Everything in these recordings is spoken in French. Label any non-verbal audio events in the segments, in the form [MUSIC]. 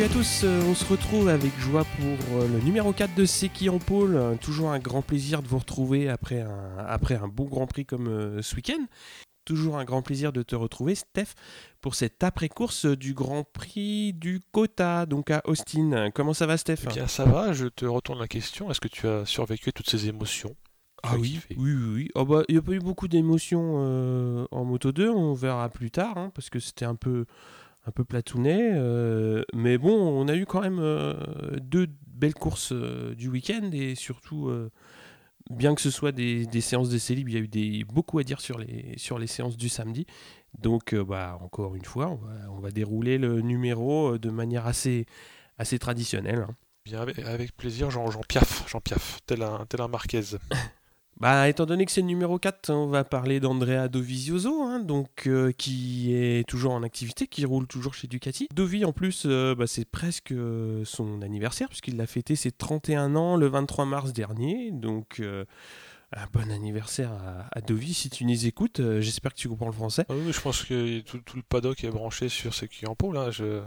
Salut à tous, euh, on se retrouve avec joie pour euh, le numéro 4 de Seki en pôle. Euh, Toujours un grand plaisir de vous retrouver après un, après un bon Grand Prix comme ce week-end. Toujours un grand plaisir de te retrouver, Steph, pour cette après-course du Grand Prix du Kota, donc à Austin. Comment ça va, Steph? Eh bien, ça va, je te retourne la question. Est-ce que tu as survécu à toutes ces émotions? Ah oui, oui, oui. oui. Oh bah, il n'y a pas eu beaucoup d'émotions euh, en Moto 2, on verra plus tard, hein, parce que c'était un peu, un peu platounet. euh, mais bon, on a eu quand même euh, deux belles courses euh, du week-end, et surtout, euh, bien que ce soit des, des séances d'essai libre, il y a eu des, beaucoup à dire sur les, sur les séances du samedi. Donc, bah, encore une fois, on va, on va dérouler le numéro de manière assez, assez traditionnelle. hein. Bien, avec, plaisir, j'en j'en piaffe, j'en piaffe, tel un, tel un Marquez. [LAUGHS] Bah, étant donné que c'est le numéro 4, on va parler d'Andrea Dovizioso, hein, donc, euh, qui est toujours en activité, qui roule toujours chez Ducati. Dovi, en plus, euh, bah, c'est presque euh, son anniversaire, puisqu'il a fêté ses 31 ans le 23 mars dernier. Donc, un bon anniversaire à, à Dovi. Si tu nous écoutes, j'espère que tu comprends le français. Ah oui, je pense que tout, le paddock est branché sur ce qui est en pôle. Je,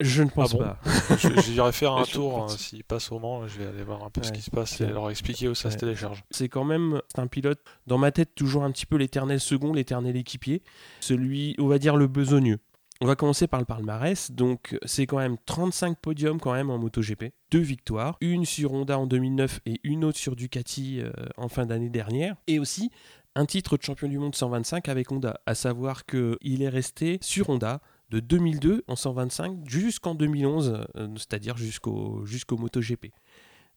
Je ne pense Ah bon pas. [LAUGHS] J'irai faire un tour, hein, s'il passe au Mans, je vais aller voir un peu ce qui se passe et leur expliquer où ça se télécharge. C'est quand même un pilote, dans ma tête, toujours un petit peu l'éternel second, l'éternel équipier. Celui, on va dire, le besogneux. On va commencer par le palmarès. Donc, c'est quand même 35 podiums quand même en MotoGP. Deux victoires. Une sur Honda en 2009 et une autre sur Ducati euh, en fin d'année dernière. Et aussi un titre de champion du monde 125 avec Honda. À savoir qu'il est resté sur Honda de 2002 en 125 jusqu'en 2011, euh, c'est-à-dire jusqu'au jusqu'au MotoGP.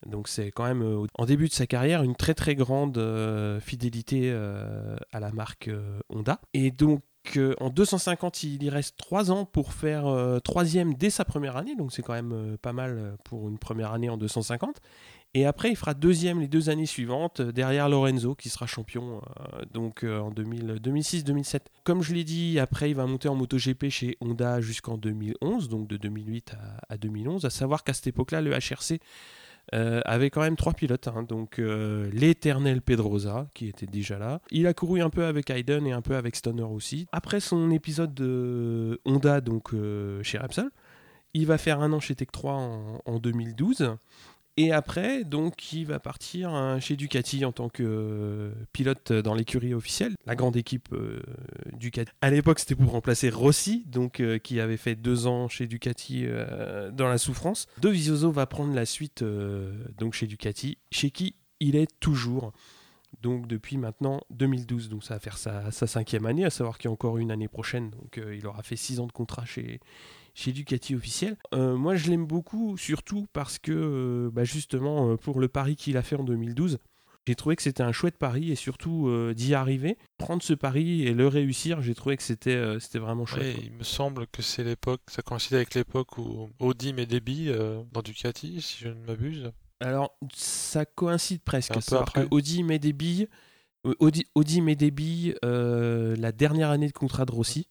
Donc c'est quand même euh, en début de sa carrière une très très grande euh, fidélité euh, à la marque euh, Honda. Et donc euh, en 250 il y reste 3 ans pour faire euh, troisième dès sa première année, donc c'est quand même euh, pas mal euh, pour une première année en 250. Et après il fera deuxième les deux années suivantes euh, derrière Lorenzo qui sera champion euh, donc euh, en 2000 2006-2007. Comme je l'ai dit, après il va monter en MotoGP chez Honda jusqu'en 2011, donc de 2008 à, à 2011. À savoir qu'à cette époque-là le HRC avait quand même trois pilotes. hein. donc l'éternel Pedrosa, qui était déjà là. Il a couru un peu avec Hayden et un peu avec Stoner aussi. Après son épisode de Honda, donc chez Repsol, il va faire un an chez Tech 3 en, en 2012. Et après, donc, il va partir hein, chez Ducati en tant que euh, pilote dans l'écurie officielle, la grande équipe euh, Ducati. À l'époque, c'était pour remplacer Rossi, donc euh, qui avait fait deux ans chez Ducati euh, dans la souffrance. Dovizioso va prendre la suite donc chez Ducati, chez qui il est toujours. Donc depuis maintenant 2012, donc ça va faire sa, sa cinquième année, à savoir qu'il y a encore une année prochaine, donc il aura fait six ans de contrat chez, chez Ducati officiel. Euh, moi je l'aime beaucoup, surtout parce que euh, bah, justement euh, pour le pari qu'il a fait en 2012, j'ai trouvé que c'était un chouette pari et surtout euh, d'y arriver, prendre ce pari et le réussir, j'ai trouvé que c'était euh, c'était vraiment chouette. Ouais, il me semble que c'est l'époque, ça coïncide avec l'époque où Audi met des billes euh, dans Ducati, si je ne m'abuse. Alors, ça coïncide presque. Un peu C'est-à-dire après. que Audi met des billes. Audi, Audi met des billes la dernière année de contrat de Rossi.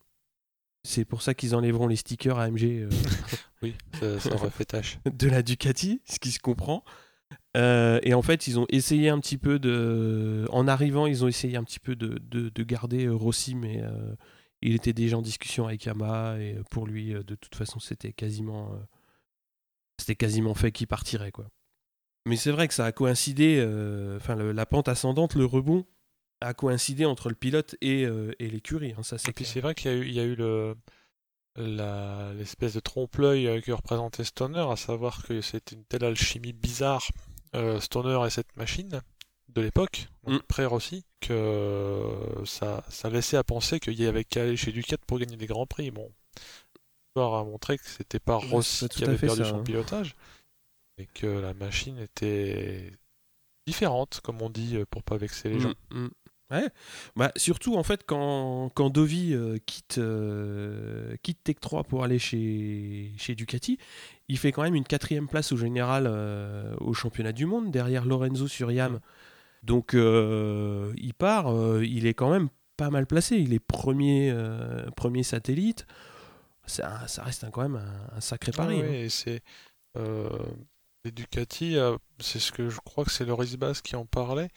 C'est pour ça qu'ils enlèveront les stickers AMG euh, [LAUGHS] Oui, ça, ça aurait fait tâche. [LAUGHS] de la Ducati, ce qui se comprend. Euh, et en fait, ils ont essayé un petit peu de. En arrivant, ils ont essayé un petit peu de, de- de garder euh, Rossi, mais euh, il était déjà en discussion avec Yamaha. Et pour lui, de toute façon, c'était quasiment. C'était quasiment fait qu'il partirait, quoi. Mais c'est vrai que ça a coïncidé. Enfin, la pente ascendante, le rebond, a coïncidé entre le pilote et, euh, et l'écurie. hein, ça, c'est Et puis c'est vrai qu'il y a eu, il y a eu le, la- l'espèce de trompe-l'œil euh, que représentait Stoner, à savoir que c'était une telle alchimie bizarre, euh, Stoner et cette machine de l'époque, Mm. pré-Rossi, que euh, ça, ça laissait à penser qu'il y avait qu'à aller chez Ducat pour gagner des grands prix. Bon, l'histoire a montré que c'était pas Rossi qui avait fait perdu ça, son hein. pilotage, et que la machine était différente, comme on dit, pour pas vexer les gens. Mm, mm. Ouais. Bah, surtout en fait quand, quand Dovi euh, quitte, euh, quitte Tech 3 pour aller chez, chez Ducati, il fait quand même une quatrième place au général euh, au championnat du monde derrière Lorenzo sur Yam. Donc il part, il est quand même pas mal placé. Il est premier, premier satellite. Ça, ça reste quand même un, un sacré pari. Ah hein. c'est les Ducati, c'est ce que je crois que c'est Loris Bass qui en parlait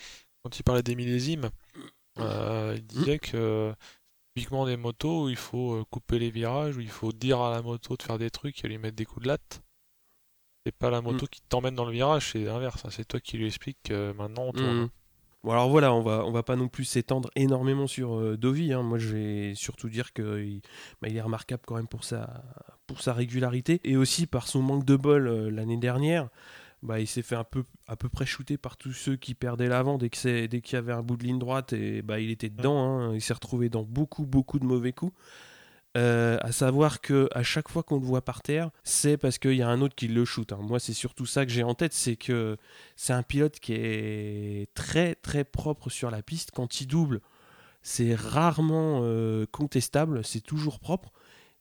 quand il parlait des millésimes. Euh, il disait que typiquement des motos où il faut euh, couper les virages, où il faut dire à la moto de faire des trucs et lui mettre des coups de latte. C'est pas la moto mm. qui t'emmène dans le virage, c'est l'inverse. Hein. C'est toi qui lui explique que maintenant on tourne. Mm. Bon alors voilà, on va, on va pas non plus s'étendre énormément sur euh, Dovi. Hein. Moi je vais surtout dire qu'il bah, il est remarquable quand même pour sa, pour sa régularité et aussi par son manque de bol euh, l'année dernière. Bah, il s'est fait un peu à peu près shooter par tous ceux qui perdaient l'avant dès qu'il y avait un bout de ligne droite et bah, il était dedans. Hein. Il s'est retrouvé dans beaucoup beaucoup de mauvais coups. Euh, à savoir que à chaque fois qu'on le voit par terre, c'est parce qu'il y a un autre qui le shoot. Hein. Moi, c'est surtout ça que j'ai en tête, c'est que c'est un pilote qui est très très propre sur la piste. Quand il double, c'est rarement euh, contestable, c'est toujours propre.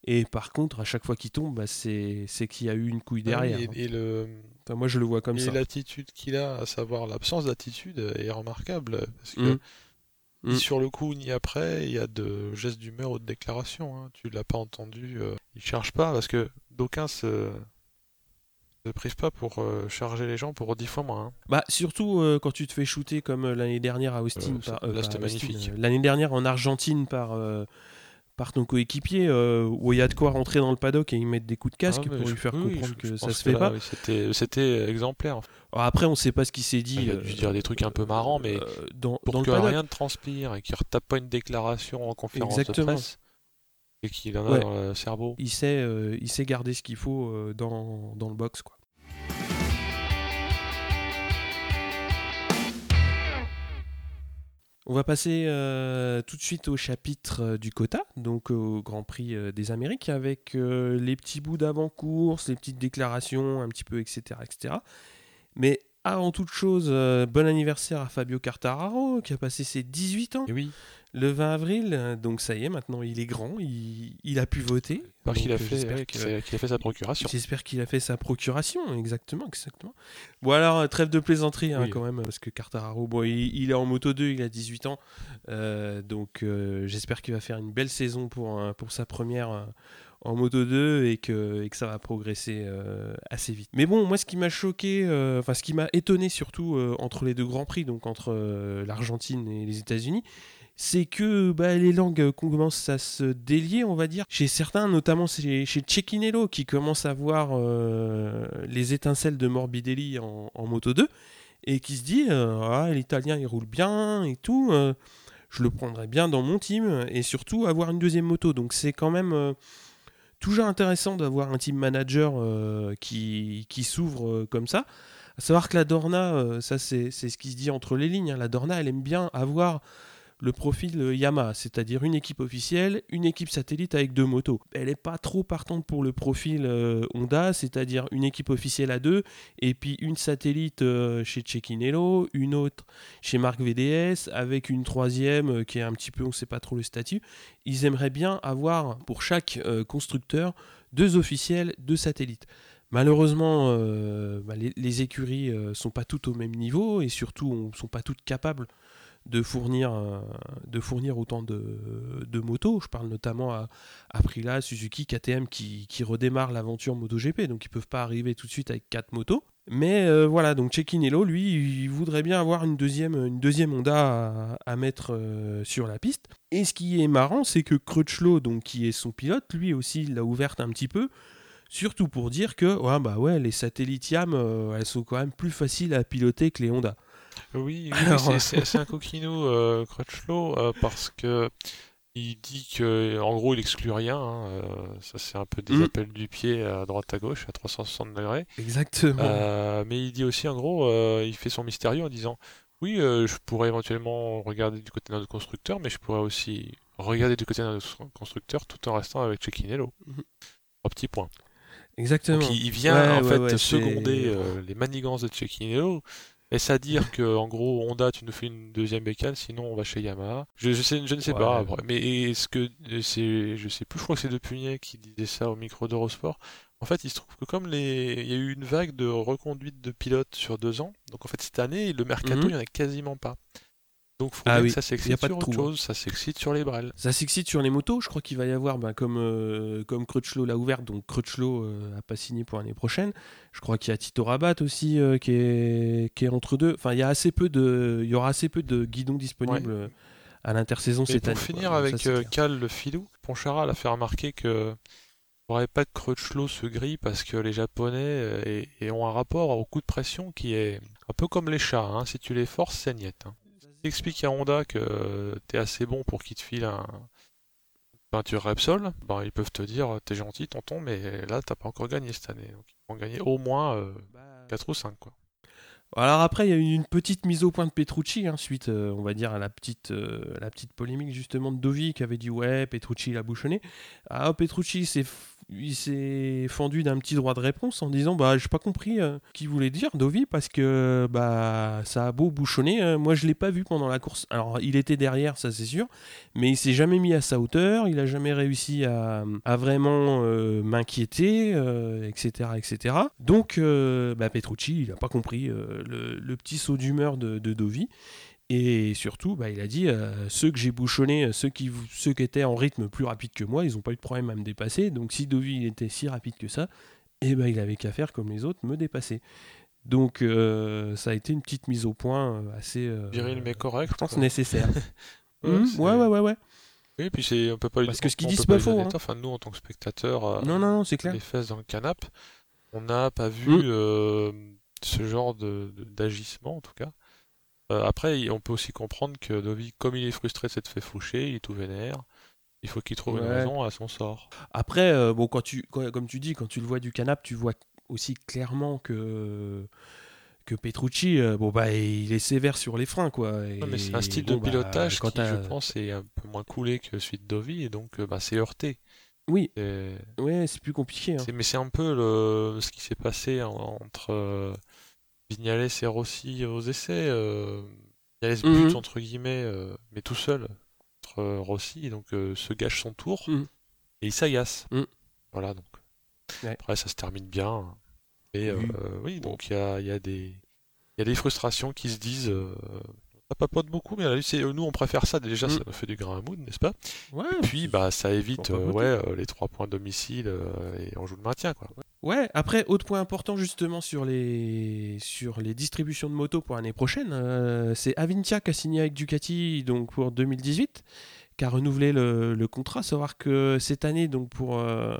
Et par contre, à chaque fois qu'il tombe, bah, c'est qu'il y a eu une couille ah derrière. et, le... moi, je le vois comme ça. Et l'attitude qu'il a, à savoir l'absence d'attitude, est remarquable. Parce que mmh. Mm. sur le coup ni après, il y a de gestes d'humeur ou de déclarations. Hein. Tu l'as pas entendu. Euh, il cherche pas parce que d'aucuns se ne privent pas pour euh, charger les gens pour 10 fois moins. Hein. Bah surtout euh, quand tu te fais shooter comme l'année dernière à Austin. magnifique. l'année dernière en Argentine par par ton coéquipier, euh, où il y a de quoi rentrer dans le paddock et y mettre des coups de casque ah, pour lui faire comprendre que ça se fait pas. C'était exemplaire. après, on ne sait pas ce qu'il s'est dit. Il a dû dire des trucs un peu marrants, mais euh, dans, pour que rien ne transpire et qu'il ne retape pas une déclaration en conférence de presse et qu'il en a dans le cerveau. Il sait, euh, il sait garder ce qu'il faut dans, dans le box. Quoi. On va passer euh, tout de suite au chapitre euh, du quota, donc au Grand Prix euh, des Amériques, avec les petits bouts d'avant-course, les petites déclarations, un petit peu, etc. etc. Mais avant toute chose, bon anniversaire à Fabio Cartararo, qui a passé ses 18 ans. Le 20 avril. Donc ça y est, maintenant il est grand, il, a pu voter. Parce qu'il a, fait, a fait sa procuration. J'espère qu'il a fait sa procuration, exactement. exactement. Bon alors, trêve de plaisanterie hein, quand même, parce que Cartararo, bon, il, est en moto 2, il a 18 ans. Euh, donc euh, j'espère qu'il va faire une belle saison pour, pour sa première euh, en moto 2 et que, et que ça va progresser assez vite. Mais bon, moi ce qui m'a choqué, enfin ce qui m'a étonné surtout entre les deux grands prix, donc entre l'Argentine et les États-Unis, c'est que bah, les langues commencent à se délier, on va dire. Chez certains, notamment chez, chez Cecchinello, qui commence à voir euh, les étincelles de Morbidelli en, Moto 2, et qui se dit euh, ah, l'italien il roule bien et tout, euh, je le prendrais bien dans mon team, et surtout avoir une deuxième moto. Donc c'est quand même toujours intéressant d'avoir un team manager qui, qui s'ouvre comme ça. À savoir que la Dorna, ça c'est ce qui se dit entre les lignes, hein. la Dorna elle aime bien avoir le profil euh, Yamaha, c'est-à-dire une équipe officielle, une équipe satellite avec deux motos. Elle n'est pas trop partante pour le profil euh, Honda, c'est-à-dire une équipe officielle à deux, et puis une satellite euh, chez Cecchinello, une autre chez Marc VDS, avec une troisième qui est un petit peu, on ne sait pas trop le statut. Ils aimeraient bien avoir pour chaque constructeur deux officiels, deux satellites. Malheureusement, bah, les, écuries ne sont pas toutes au même niveau et surtout ne sont pas toutes capables de fournir, euh, de fournir autant de, motos. Je parle notamment à Aprilia, Suzuki, KTM qui, redémarrent l'aventure MotoGP, donc ils ne peuvent pas arriver tout de suite avec quatre motos. Mais euh, voilà, donc Cecchinello, lui, il voudrait bien avoir une deuxième, une Honda à, mettre euh, sur la piste. Et ce qui est marrant, c'est que Crutchlow, donc qui est son pilote, lui aussi l'a ouverte un petit peu, surtout pour dire que ouais, bah ouais, les satellites YAM, elles sont quand même plus faciles à piloter que les Honda. Oui, c'est un [LAUGHS] coquino, euh, Crutchlow, euh, parce que il dit que, en gros, il exclut rien. Hein, euh, ça, c'est un peu des mm. appels du pied à droite à gauche, à 360 degrés. Exactement. mais il dit aussi, en gros, il fait son mystérieux en disant Oui, je pourrais éventuellement regarder du côté de notre constructeur, mais je pourrais aussi regarder du côté de notre constructeur tout en restant avec Cecchinello. Mm -hmm. petit point. Exactement. Donc, il, vient en fait seconder les manigances de Cecchinello est-ce à dire que en gros Honda tu nous fais une deuxième bécane sinon on va chez Yamaha? Je, sais, je ne sais pas mais est-ce que c'est je sais plus je crois que c'est De Punier qui disait ça au micro d'Eurosport. En fait il se trouve que comme les il y a eu une vague de reconduite de pilotes sur deux ans donc en fait cette année le mercato mhm. il n'y en a quasiment pas donc faut ah ça s'excite sur autre chose, ça s'excite sur les brels. Ça s'excite sur les motos, je crois qu'il va y avoir, ben, comme, euh, comme Crutchlow l'a ouvert, donc Crutchlow n'a euh, pas signé pour l'année prochaine. Je crois qu'il y a Tito Rabat aussi euh, qui, est, qui est entre deux. Enfin, il y, a assez peu de, il y aura assez peu de guidons disponibles à l'intersaison cette année. Pour finir avec Cal le filou, Ponchara l'a fait remarquer que faudrait pas que Crutchlow se grille parce que les Japonais ont un rapport au coup de pression qui est un peu comme les chats. Hein. Si tu les forces, c'est niet. Hein. Si à Honda que tu es assez bon pour qu'il te file un, peinture Repsol, ben, ils peuvent te dire t'es gentil tonton, mais là t'as pas encore gagné cette année. Donc ils vont gagner au moins 4 euh, ou 5 quoi. Alors après, il y a eu une petite mise au point de Petrucci, hein, suite, euh, on va dire, à la petite, euh, la petite polémique justement de Dovi qui avait dit ouais, Petrucci l'a bouchonné. Ah, Petrucci s'est il s'est fendu d'un petit droit de réponse en disant bah j'ai pas compris euh, ce qu'il voulait dire Dovi parce que bah ça a beau bouchonner euh, moi je l'ai pas vu pendant la course. Alors il était derrière ça c'est sûr mais il s'est jamais mis à sa hauteur il a jamais réussi à, vraiment euh, m'inquiéter etc etc donc bah, Petrucci il a pas compris le, petit saut d'humeur de, de Dovi et surtout, bah, il a dit euh, ceux que j'ai bouchonnés, euh, ceux qui, ceux qui étaient en rythme plus rapide que moi, ils n'ont pas eu de problème à me dépasser. Donc si Dovi était si rapide que ça, eh ben, il avait qu'à faire comme les autres, me dépasser. Donc euh, ça a été une petite mise au point assez. Viril mais correct. Je pense nécessaire. [LAUGHS] ouais, ouais, ouais, ouais. Oui, puis c'est on peut pas. Parce que ce qu'il dit c'est pas faux. Hein. Enfin, nous en tant que spectateurs. non, non, c'est clair. Les fesses dans le canap, on n'a pas vu mmh. ce genre d'agissement en tout cas. Euh, après, on peut aussi comprendre que Dovi, comme il est frustré de s'être fait foucher, il est tout vénère. Il faut qu'il trouve une raison à son sort. Après, euh, bon, quand tu, comme tu dis, quand tu le vois du canap, tu vois aussi clairement que que Petrucci, euh, bon bah il est sévère sur les freins quoi. mais c'est un style de bah, pilotage qui, je pense, est un peu moins coulé que celui de Dovi et donc bah, c'est heurté. Oui. Ouais, c'est plus compliqué. Hein. Mais c'est un peu le... ce qui s'est passé entre Vignales et Rossi aux essais. Euh, Vignales mhm. entre guillemets, euh, mais tout seul entre Rossi, donc euh, se gâche son tour mhm. et il s'agace. Mhm. Voilà donc. Après ça se termine bien. Et oui, donc il y a, y, a des, y a des frustrations qui se disent ça papote beaucoup, mais nous on préfère ça déjà, ça nous fait du grain à moudre, n'est-ce pas? Ouais, Et puis bah ça évite ouais, les trois points domicile et on joue le maintien quoi. Ouais, après, autre point important justement sur les, sur les distributions de motos pour l'année prochaine, euh, c'est Avintia qui a signé avec Ducati donc pour 2018, qui a renouvelé le, contrat. Savoir que cette année, donc pour, euh,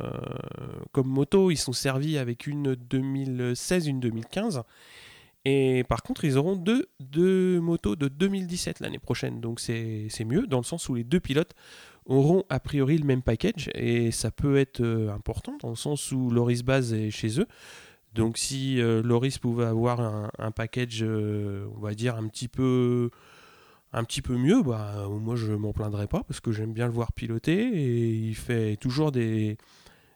comme moto, ils sont servis avec une 2016, une 2015. Et par contre, ils auront deux, deux motos de 2017 l'année prochaine. Donc c'est mieux, dans le sens où les deux pilotes auront a priori le même package et ça peut être euh, important dans le sens où Loris Baz est chez eux. Donc si euh, Loris pouvait avoir un, package, euh, on va dire un petit peu, un petit peu mieux, bah moi je m'en plaindrais pas parce que j'aime bien le voir piloter et il fait toujours des,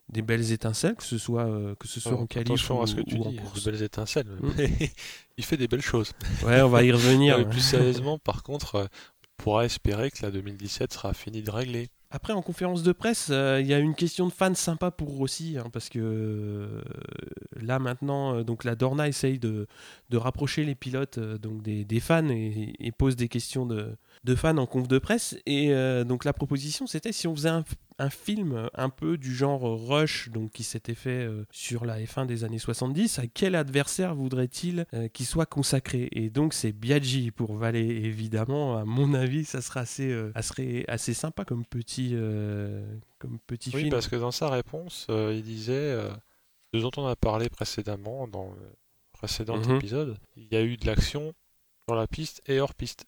des belles étincelles, que ce soit que ce soit oh, en qualif ou, à ce que tu dis, Des belles étincelles. Mm. [LAUGHS] il fait des belles choses. Ouais, on va y revenir. [LAUGHS] plus sérieusement, par contre, pourra espérer que la 2017 sera finie de régler. Après, en conférence de presse, euh, il y a une question de fans sympa pour Rossi, hein, parce que euh, là maintenant, euh, donc la Dorna essaye de, de rapprocher les pilotes donc des, des fans et, et, pose des questions de, de fans en conf de presse. Et donc la proposition, c'était si on faisait un, un film un peu du genre Rush, donc qui s'était fait euh, sur la F1 des années 70, à quel adversaire voudrait-il euh, qu'il soit consacré? Et donc c'est Biaggi pour Valet, évidemment. À mon avis, ça sera assez, euh, assez sympa comme petit, comme petit oui, film. parce que dans sa réponse, il disait, ce dont on a parlé précédemment dans le précédent mhm. épisode, il y a eu de l'action sur la piste et hors piste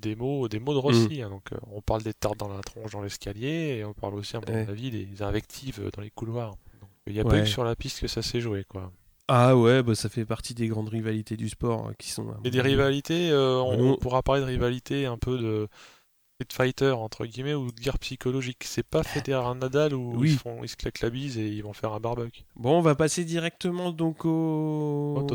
des mots, des mots de Rossi. Mm. Hein, donc, euh, on parle des tartes dans la tronche dans l'escalier et on parle aussi, à mon avis, des invectives dans les couloirs. Il n'y a pas eu que sur la piste que ça s'est joué, quoi. Ah ouais, bah ça fait partie des grandes rivalités du sport hein, qui sont. Et des rivalités, euh, on, pourra parler de rivalité un peu de Fighter entre guillemets ou de guerre psychologique. C'est pas Federer Nadal où ils, font, ils se claquent la bise et ils vont faire un barbecue. Bon, on va passer directement donc au,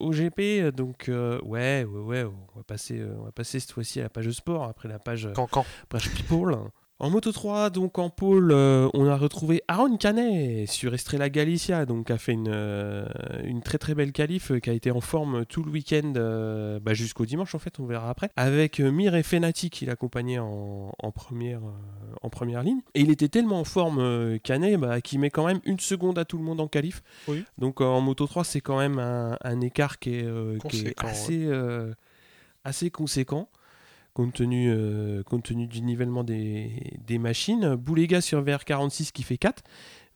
au GP. Donc euh, ouais, ouais, ouais, on va passer, euh, on va passer cette fois-ci à la page sport après la page, Cancan. page people. En Moto 3, donc en pôle, euh, on a retrouvé Aaron Canet sur Estrella Galicia, donc a fait une, euh, une très très belle qualif, euh, qui a été en forme tout le week-end bah, jusqu'au dimanche en fait, on verra après, avec Mir et Fenati qui l'accompagnaient en, en, première, en première ligne. Et il était tellement en forme Canet bah, qu'il met quand même une seconde à tout le monde en qualif. Donc en Moto 3, c'est quand même un, écart qui est, assez, assez conséquent. Compte tenu, compte tenu du nivellement des, des machines. Boulega sur VR46 qui fait 4.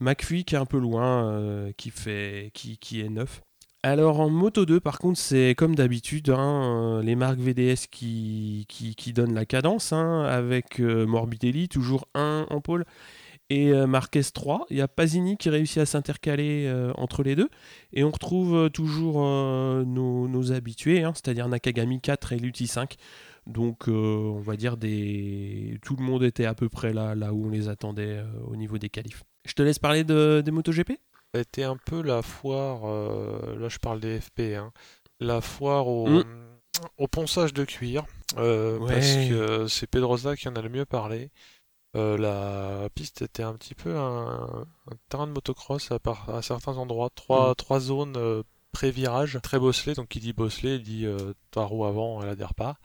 McPhee qui est un peu loin, qui, fait, qui, qui est 9. Alors en Moto 2, par contre, c'est comme d'habitude, hein, les marques VDS qui, qui, donnent la cadence, hein, avec Morbidelli, toujours 1 en pôle, et euh, Marquez 3. Il y a Pasini qui réussit à s'intercaler euh, entre les deux. Et on retrouve euh, toujours nos, habitués, hein, c'est-à-dire Nakagami 4 et Lutti 5. Donc on va dire des... tout le monde était à peu près là, là où on les attendait au niveau des qualifs. Je te laisse parler de, des MotoGP? Été un peu la foire, là je parle des FP, hein, la foire au, mm. au ponçage de cuir. Parce que c'est Pedrosa qui en a le mieux parlé. Euh, la piste était un petit peu un, terrain de motocross à, à certains endroits. Trois, mm. trois zones euh, pré-virage, très bosselé. Donc, qui dit bosselé, il dit euh, ta roue avant, elle adhère pas.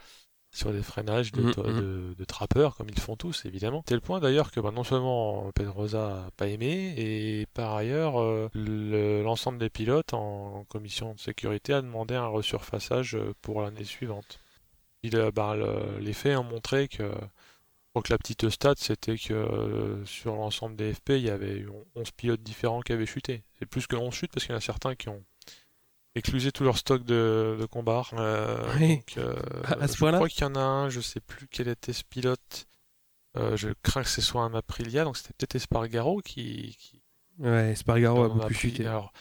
Sur des freinages de, mm, mm. trappeurs, comme ils font tous, évidemment. Tel point d'ailleurs que bah, non seulement Pedrosa n'a pas aimé, et par ailleurs, l'ensemble des pilotes en, commission de sécurité a demandé un resurfaçage pour l'année suivante. Il, bah, les faits ont montré que donc la petite stat, c'était que euh, sur l'ensemble des FP, il y avait 11 pilotes différents qui avaient chuté. C'est plus que 11 chutes parce qu'il y en a certains qui ont éclusé tout leur stock de, de combat. Euh, donc, euh, à ce je crois qu'il y en a un, je sais plus quel était ce pilote. je crains que ce soit un Aprilia, donc c'était peut-être Espargaro qui, Ouais, Espargaro a beaucoup chuté. Alors,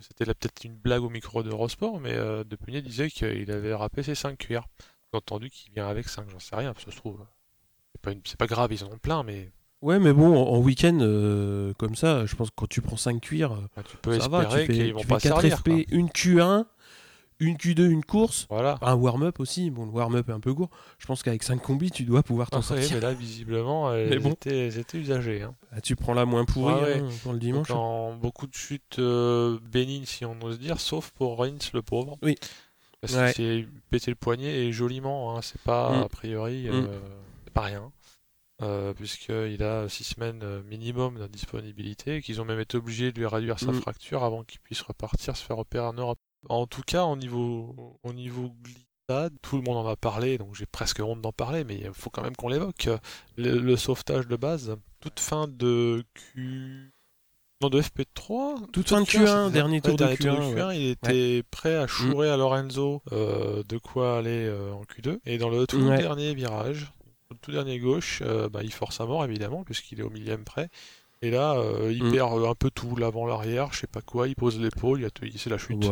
c'était peut-être une blague au micro de Rosport, mais euh, De disait qu'il avait râpé ses 5 cuirs. J'ai entendu qu'il vient avec 5, j'en sais rien, ça se trouve c'est pas grave, ils en ont plein, mais. Ouais, mais bon, en, week-end, euh, comme ça, je pense que quand tu prends 5 cuirs, bah, tu peux ça va, tu fais, vont pas 4 FP, une Q1, une Q2, une course, voilà. un warm-up aussi. Bon, le warm-up est un peu court. Je pense qu'avec 5 combis, tu dois pouvoir t'en sortir. mais là, visiblement, [LAUGHS] elles, bon. étaient, usagées. Hein. Ah, tu prends la moins pourrie hein, pour le dimanche. Dans beaucoup de chutes euh, bénignes, si on ose dire, sauf pour Reigns, le pauvre. Oui. Parce que c'est pété le poignet et joliment. Hein, c'est pas, mm. a priori. Mm. Euh, pas rien, euh, puisqu'il a six semaines euh, minimum d'indisponibilité et qu'ils ont même été obligés de lui réduire sa mm. fracture avant qu'il puisse repartir se faire opérer en Europe. En tout cas, au niveau, au niveau glissade, tout le monde en a parlé, donc j'ai presque honte d'en parler, mais il faut quand même qu'on l'évoque. Le, sauvetage de base, toute fin de Q. Non, de FP3 Toute fin de Q1, dernier tour de Q1, il était prêt à chourer à Lorenzo euh, de quoi aller en Q2. Et dans le tout dernier virage, le tout dernier gauche, euh, bah, il force à mort évidemment, puisqu'il est au millième près. Et là, euh, il mm. perd euh, un peu tout, l'avant, l'arrière, je sais pas quoi, il pose l'épaule, c'est la chute.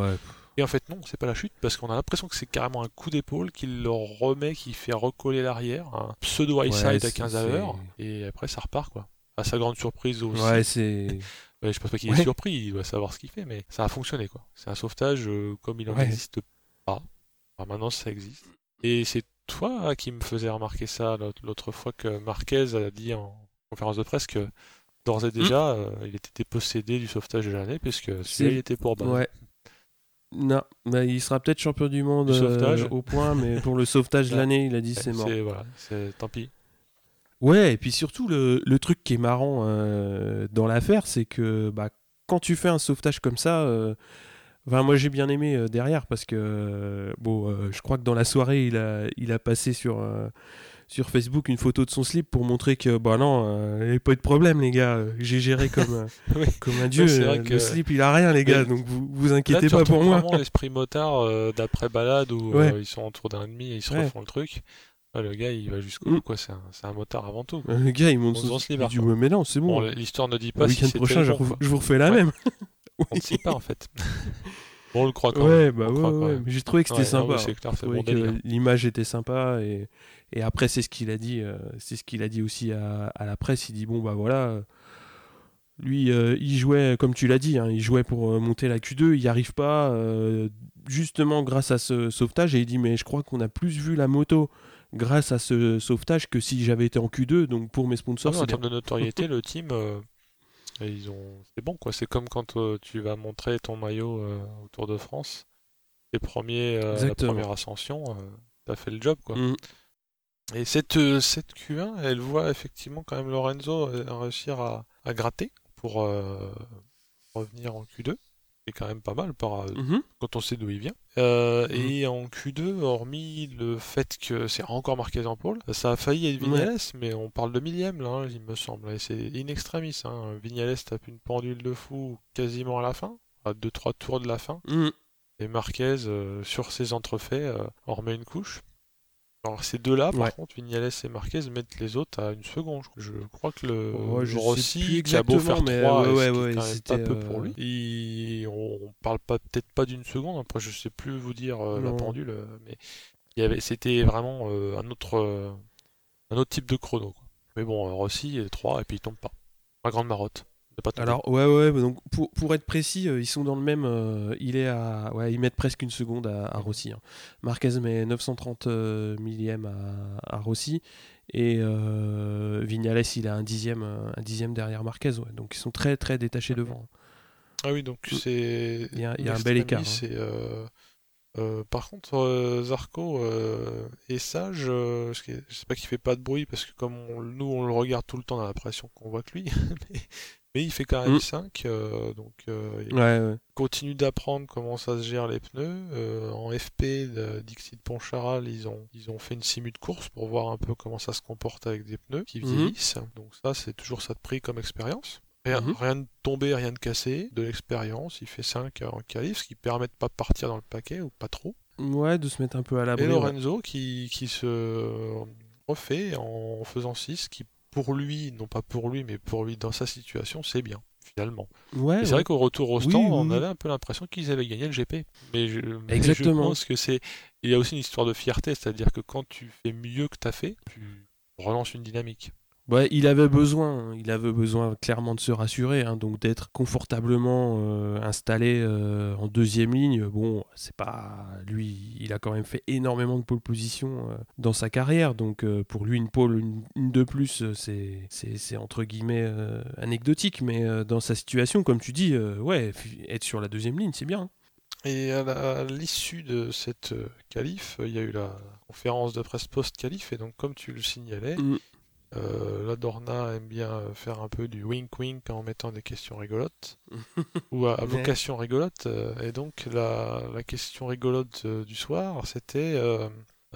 Et en fait, non, c'est pas la chute, parce qu'on a l'impression que c'est carrément un coup d'épaule qui le remet, qui fait recoller l'arrière, un pseudo high side à 15 à l'heure, et après ça repart, quoi. À sa grande surprise aussi. Ouais, c'est. [LAUGHS] je pense pas qu'il est surpris, il doit savoir ce qu'il fait, mais ça a fonctionné, quoi. C'est un sauvetage comme il n'en existe pas. maintenant, ça existe. Et c'est toi qui me faisais remarquer ça l'autre fois que Marquez a dit en conférence de presse que d'ores et déjà, hmm. euh, il était dépossédé du sauvetage de l'année, puisque celui-là, il était pour bas. Ouais. Non, bah, il sera peut-être champion du monde euh, au point, mais pour le sauvetage de [LAUGHS] l'année, il a dit c'est mort. Voilà, tant pis. Ouais, et puis surtout, le, le truc qui est marrant euh, dans l'affaire, c'est que bah, quand tu fais un sauvetage comme ça, Enfin, moi j'ai bien aimé euh, derrière parce que euh, bon, euh, je crois que dans la soirée il a, il a passé sur, sur Facebook une photo de son slip pour montrer que bah non, il n'y avait pas eu de problème les gars, j'ai géré comme, [LAUGHS] comme un dieu. Le slip il a rien les gars, donc vous vous inquiétez pas pour moi. vraiment l'esprit motard d'après balade où ils sont autour d'un demi et ils se refont le truc. le gars, il va jusqu'au bout, mm. quoi. C'est un, un, motard avant tout. Le gars, il monte son, slip. Du mais non, c'est bon. L'histoire ne dit pas le week-end prochain, je, vous refais la même. [LAUGHS] On ne sait pas en fait. [LAUGHS] on le croit quand même. Bah ouais, J'ai trouvé que c'était sympa. L'image était sympa et, et après c'est ce qu'il a dit. Euh, c'est ce qu'il a dit aussi à, à, la presse. Il dit bon bah voilà. Lui, euh, il jouait, comme tu l'as dit, hein, il jouait pour euh, monter la Q2, il n'y arrive pas, justement grâce à ce sauvetage, et il dit, mais je crois qu'on a plus vu la moto grâce à ce sauvetage que si j'avais été en Q2, donc pour mes sponsors. en termes de notoriété, le team, ils ont, c'est bon quoi. C'est comme quand euh, tu vas montrer ton maillot euh, au Tour de France, les premiers, euh, la première ascension, t'as fait le job quoi. Mm. Et cette, cette Q1, elle voit effectivement quand même Lorenzo réussir à, à gratter pour revenir en Q2. Quand même pas mal par, mhm. quand on sait d'où il vient. Mhm. Et en Q2, hormis le fait que c'est encore marqué en pôle, ça a failli être Vignales, mais on parle de millième là, hein, il me semble. Et c'est in extremis. Hein. Vignales tape une pendule de fou quasiment à la fin, à 2-3 tours de la fin. Mhm. Et Marquez, sur ses entrefaits, en remet une couche. Alors ces deux-là, par contre, Vignales et Marquez mettent les autres à une seconde. Je crois que le Rossi, qui a beau faire 3, ouais, ouais, pas peu pour lui? Et on, parle pas peut-être pas d'une seconde. Après, je sais plus vous dire euh, la pendule, euh, mais il y avait, c'était vraiment euh, un autre, un autre type de chrono. Mais bon, Rossi 3 et puis il tombe pas. Pas grande marotte. Alors ouais ouais donc pour, pour être précis euh, ils sont dans le même euh, il est à ouais ils mettent presque une seconde à, Rossi. Hein. Marquez met 930 euh, millième à, Rossi et Vignales il a un dixième un dixième derrière Marquez ouais. donc ils sont très très détachés devant. Ah oui donc c'est il y a, un bel écart. Hein. par contre, Zarco est sage. je sais pas qu'il fait pas de bruit parce que comme nous on le regarde tout le temps, on a l'impression qu'on voit que lui. [LAUGHS] Mais il fait quand même 5, euh, donc euh, il continue d'apprendre comment ça se gère les pneus. Euh, en FP, Dixit Poncharal, ils ont, ils ont fait une simu de course pour voir un peu comment ça se comporte avec des pneus qui mhm. vieillissent. Donc ça, c'est toujours ça de prix comme expérience. Rien, mhm. rien, de tomber, rien de cassé, de l'expérience. Il fait 5 en qualif, ce qui permet de pas partir dans le paquet ou pas trop. Ouais, de se mettre un peu à l'abri. Et Lorenzo qui, qui se refait en faisant 6, qui pour lui, non pas pour lui, mais pour lui dans sa situation, c'est bien, finalement. Ouais, c'est vrai qu'au retour au stand, on avait un peu l'impression qu'ils avaient gagné le GP. Mais je, Exactement. je pense que c'est. Il y a aussi une histoire de fierté, c'est-à-dire que quand tu fais mieux que tu as fait, tu relances une dynamique il avait besoin, il avait besoin clairement de se rassurer, hein, donc d'être confortablement euh, installé euh, en deuxième ligne. Bon, c'est pas lui, il a quand même fait énormément de pole position euh, dans sa carrière, donc pour lui une pole, une, de plus, c'est c'est entre guillemets anecdotique, mais dans sa situation, comme tu dis, ouais, être sur la deuxième ligne, c'est bien. Et à l'issue de cette qualif, il y a eu la conférence de presse post-qualif, et donc comme tu le signalais, mm. Euh, la Dorna aime bien faire un peu du wink-wink en mettant des questions rigolotes, [LAUGHS] ou à, vocation rigolote. Euh, et donc la, la question rigolote euh, du soir, c'était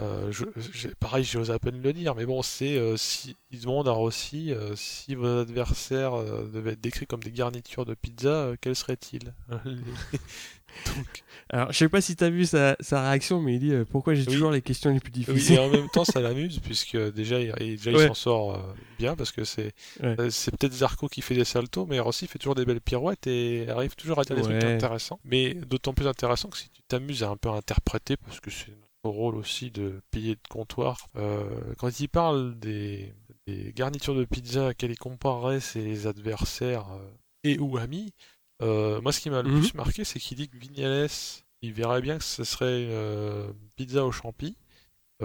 euh, je, pareil, j'ose à peine le dire, mais bon, c'est euh, si ils demandent à Rossi euh, si vos adversaires devaient être décrits comme des garnitures de pizza, quels seraient-ils? [LAUGHS] Alors, je sais pas si tu as vu sa, réaction, mais il dit pourquoi j'ai toujours les questions les plus difficiles? Oui, et en même temps, ça l'amuse, puisque déjà, il, déjà, il s'en sort bien, parce que c'est c'est peut-être Zarco qui fait des saltos, mais Rossi fait toujours des belles pirouettes et arrive toujours à dire des trucs intéressants. Mais d'autant plus intéressant que si tu t'amuses à un peu interpréter, parce que c'est rôle aussi de pilier de comptoir. Euh, quand il parle des, garnitures de pizza, qu'elle y comparerait ses adversaires euh, et ou amis, euh, moi ce qui m'a le mhm. plus marqué, c'est qu'il dit que Vignales, il verrait bien que ce serait pizza au champi,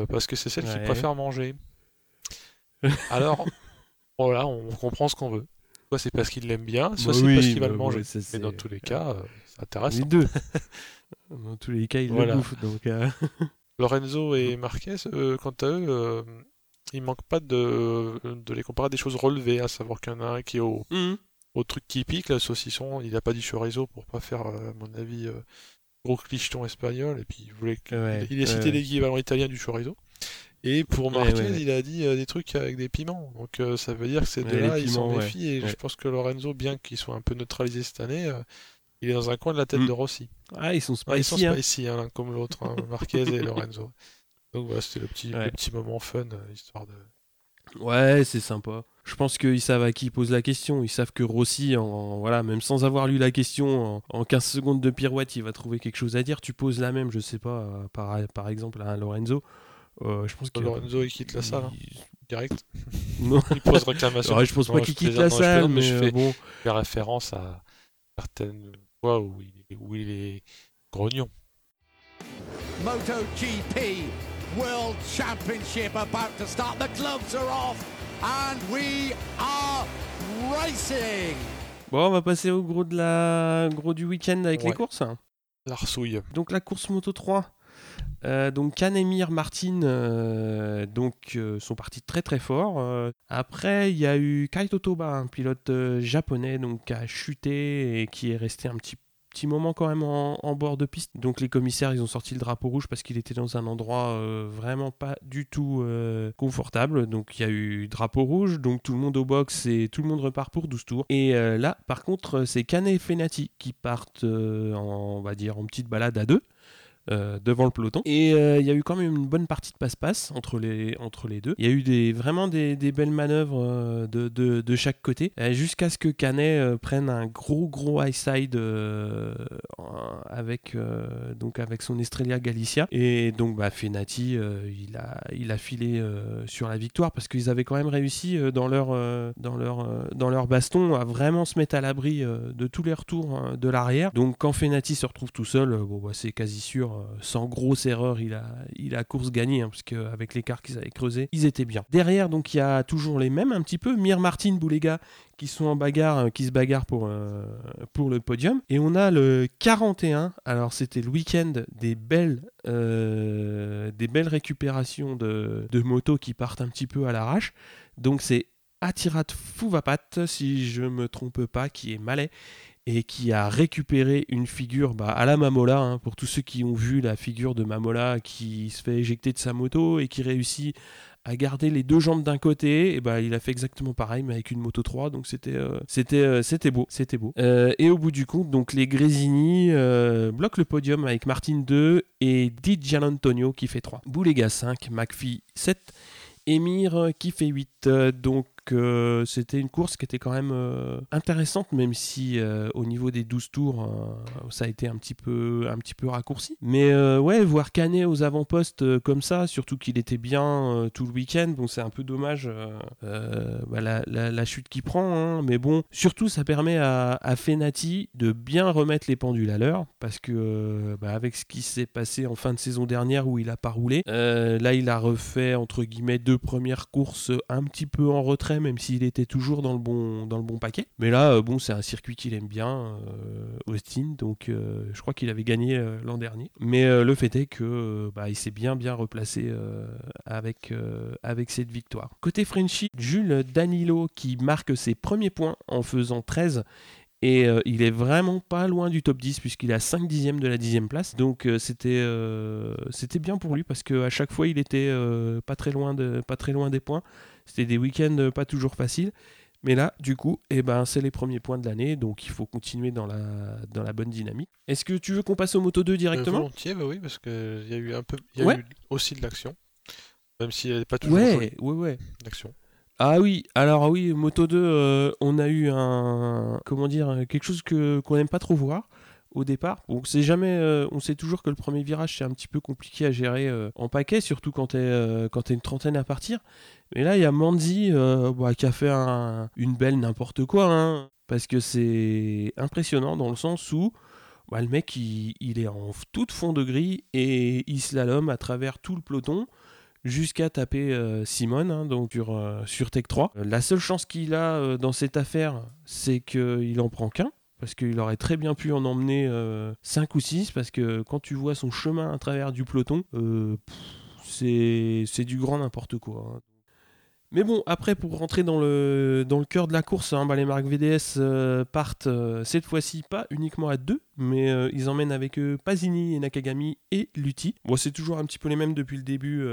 parce que c'est celle qu'il préfère manger. [LAUGHS] Alors, voilà, on comprend ce qu'on veut. Soit c'est parce qu'il l'aime bien, soit bah c'est parce qu'il va le bah manger. Mais dans tous les cas, c'est intéressant. Les deux. [LAUGHS] dans tous les cas, il le bouffe. Donc, Lorenzo et Marquez, quant à eux, euh, il manque pas de, de, les comparer à des choses relevées, à savoir qu'il y en a un qui est au, au truc qui pique, la saucisson, il n'a pas dit chorizo pour pas faire, euh, à mon avis, euh, gros clicheton espagnol, et puis il voulait il a cité l'équivalent italien du chorizo. Et pour Marquez, il a dit des trucs avec des piments. Donc ça veut dire que ces deux-là, ils s'en méfient. Et je pense que Lorenzo, bien qu'il soit un peu neutralisé cette année, il est dans un coin de la tête mm. de Rossi. Ah, ils sont spicy. ils sont spicy, hein. hein, comme l'autre, hein, [LAUGHS] Marquez et Lorenzo. Donc voilà, c'était le petit, petit moment fun, euh, histoire de. Ouais, c'est sympa. Je pense qu'ils savent à qui ils posent la question. Ils savent que Rossi, en, voilà, même sans avoir lu la question, en, 15 secondes de pirouette, il va trouver quelque chose à dire. Tu poses la même, je sais pas, euh, par, par exemple à Lorenzo. Euh, je pense que Lorenzo il quitte la salle hein, direct. [LAUGHS] Non. il pose réclamation. Ouais, je pense pas qu'il quitte la salle, mais, je fais, bon. référence à certaines fois où il est, où il est grognon. MotoGP World Championship about to start. The gloves are off and we are racing. Bon, on va passer au gros de la gros du week-end avec les courses. La rsouille. Donc la course Moto 3. Euh, donc Kanemir Martin euh, donc, euh, sont partis très très fort. après, il y a eu Kaito Toba, un pilote japonais donc, qui a chuté et qui est resté un petit petit moment quand même en, bord de piste. Donc les commissaires, ils ont sorti le drapeau rouge parce qu'il était dans un endroit vraiment pas du tout confortable. Donc il y a eu drapeau rouge, donc tout le monde au box et tout le monde repart pour 12 tours. Et là, par contre, c'est Canet et Fenati qui partent en, on va dire, en petite balade à deux. Euh, devant le peloton. Et euh, il y a eu quand même une bonne partie de passe-passe entre les, entre les deux. Il y a eu des, vraiment des, belles manœuvres euh, de, de, de, chaque côté, jusqu'à ce que Canet prenne un gros gros high side avec, donc avec son Estrella Galicia. Et donc bah, Fenati, il, a, il a filé sur la victoire parce qu'ils avaient quand même réussi dans, leur, dans, leur, dans leur baston à vraiment se mettre à l'abri de tous les retours de l'arrière. Donc quand Fenati se retrouve tout seul, bon, bah, c'est quasi sûr sans grosse erreur, il a, course gagnée, hein, parce qu'avec l'écart qu'ils avaient creusé, ils étaient bien. Derrière, donc, il y a toujours les mêmes, un petit peu, Mir Martin, Boulega, qui sont en bagarre, euh, qui se bagarrent pour, euh, pour le podium. Et on a le 41, alors c'était le week-end des belles, des belles récupérations de, motos qui partent un petit peu à l'arrache. Donc c'est Atirat Fouvapat, si je me trompe pas, qui est malais et qui a récupéré une figure bah, à la Mamola, hein, pour tous ceux qui ont vu la figure de Mamola qui se fait éjecter de sa moto et qui réussit à garder les deux jambes d'un côté, et bah, il a fait exactement pareil, mais avec une moto 3, donc c'était euh, euh, c'était beau, c'était beau. Euh, et au bout du compte, donc les Grésini bloquent le podium avec Martin 2 et Di Gianantonio qui fait 3. Boulega 5, McPhee 7, Emir qui fait 8. donc c'était une course qui était quand même euh, intéressante, même si euh, au niveau des 12 tours, euh, ça a été un petit peu, un petit peu raccourci. Mais ouais, voir Canet aux avant-postes comme ça, surtout qu'il était bien tout le week-end, bon, c'est un peu dommage bah, la, chute qu'il prend. Hein. mais bon, surtout, ça permet à, Fenati de bien remettre les pendules à l'heure, parce que bah, avec ce qui s'est passé en fin de saison dernière où il a pas roulé, là, il a refait entre guillemets deux premières courses un petit peu en retrait même s'il était toujours dans le bon, paquet. Mais là, euh, bon, c'est un circuit qu'il aime bien, euh, Austin, donc euh, je crois qu'il avait gagné l'an dernier. Mais le fait est que bah, il s'est bien bien replacé avec, cette victoire. Côté Frenchy, Jules Danilo qui marque ses premiers points en faisant 13 et il est vraiment pas loin du top 10 puisqu'il est à 5 dixièmes de la dixième place. Donc c'était c'était bien pour lui parce qu'à chaque fois il était pas, très loin de, pas très loin des points. C'était des week-ends euh, pas toujours faciles. Mais là, du coup, eh ben, c'est les premiers points de l'année, donc il faut continuer dans la, dans la bonne dynamique. Est-ce que tu veux qu'on passe au Moto 2 directement? Euh, Volontiers, bah oui, parce qu'il y a eu un peu, y a eu aussi de l'action, même s'il n'y avait pas toujours ouais, ouais, ouais. d'action. Ah oui, alors oui, Moto 2, euh, on a eu un, comment dire, quelque chose que qu'on n'aime pas trop voir au départ. On sait jamais, euh, on sait toujours que le premier virage c'est un petit peu compliqué à gérer euh, en paquet, surtout quand tu es, euh, quand une trentaine à partir. Mais là, il y a Manzi bah, qui a fait une belle n'importe quoi, hein, parce que c'est impressionnant dans le sens où bah, le mec il, est en toute fond de grille et il slalom à travers tout le peloton jusqu'à taper Simone hein, donc sur, sur Tech 3. La seule chance qu'il a dans cette affaire, c'est qu'il en prend qu'un parce qu'il aurait très bien pu en emmener 5 euh, ou 6, parce que quand tu vois son chemin à travers du peloton, euh, c'est du grand n'importe quoi. Hein. Mais bon, après, pour rentrer dans le, dans le cœur de la course, hein, bah, les marques VDS euh, partent cette fois-ci pas uniquement à deux, mais ils emmènent avec eux Pasini et Nakagami et Lutti. Bon, c'est toujours un petit peu les mêmes depuis le, début,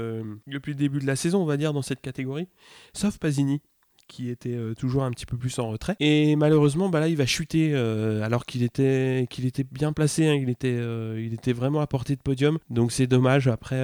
depuis le début de la saison, on va dire, dans cette catégorie, sauf Pasini qui était euh, toujours un petit peu plus en retrait. Et malheureusement, bah là, il va chuter euh, alors qu'il était, bien placé, hein. il, était, euh, il était vraiment à portée de podium. Donc c'est dommage. Après,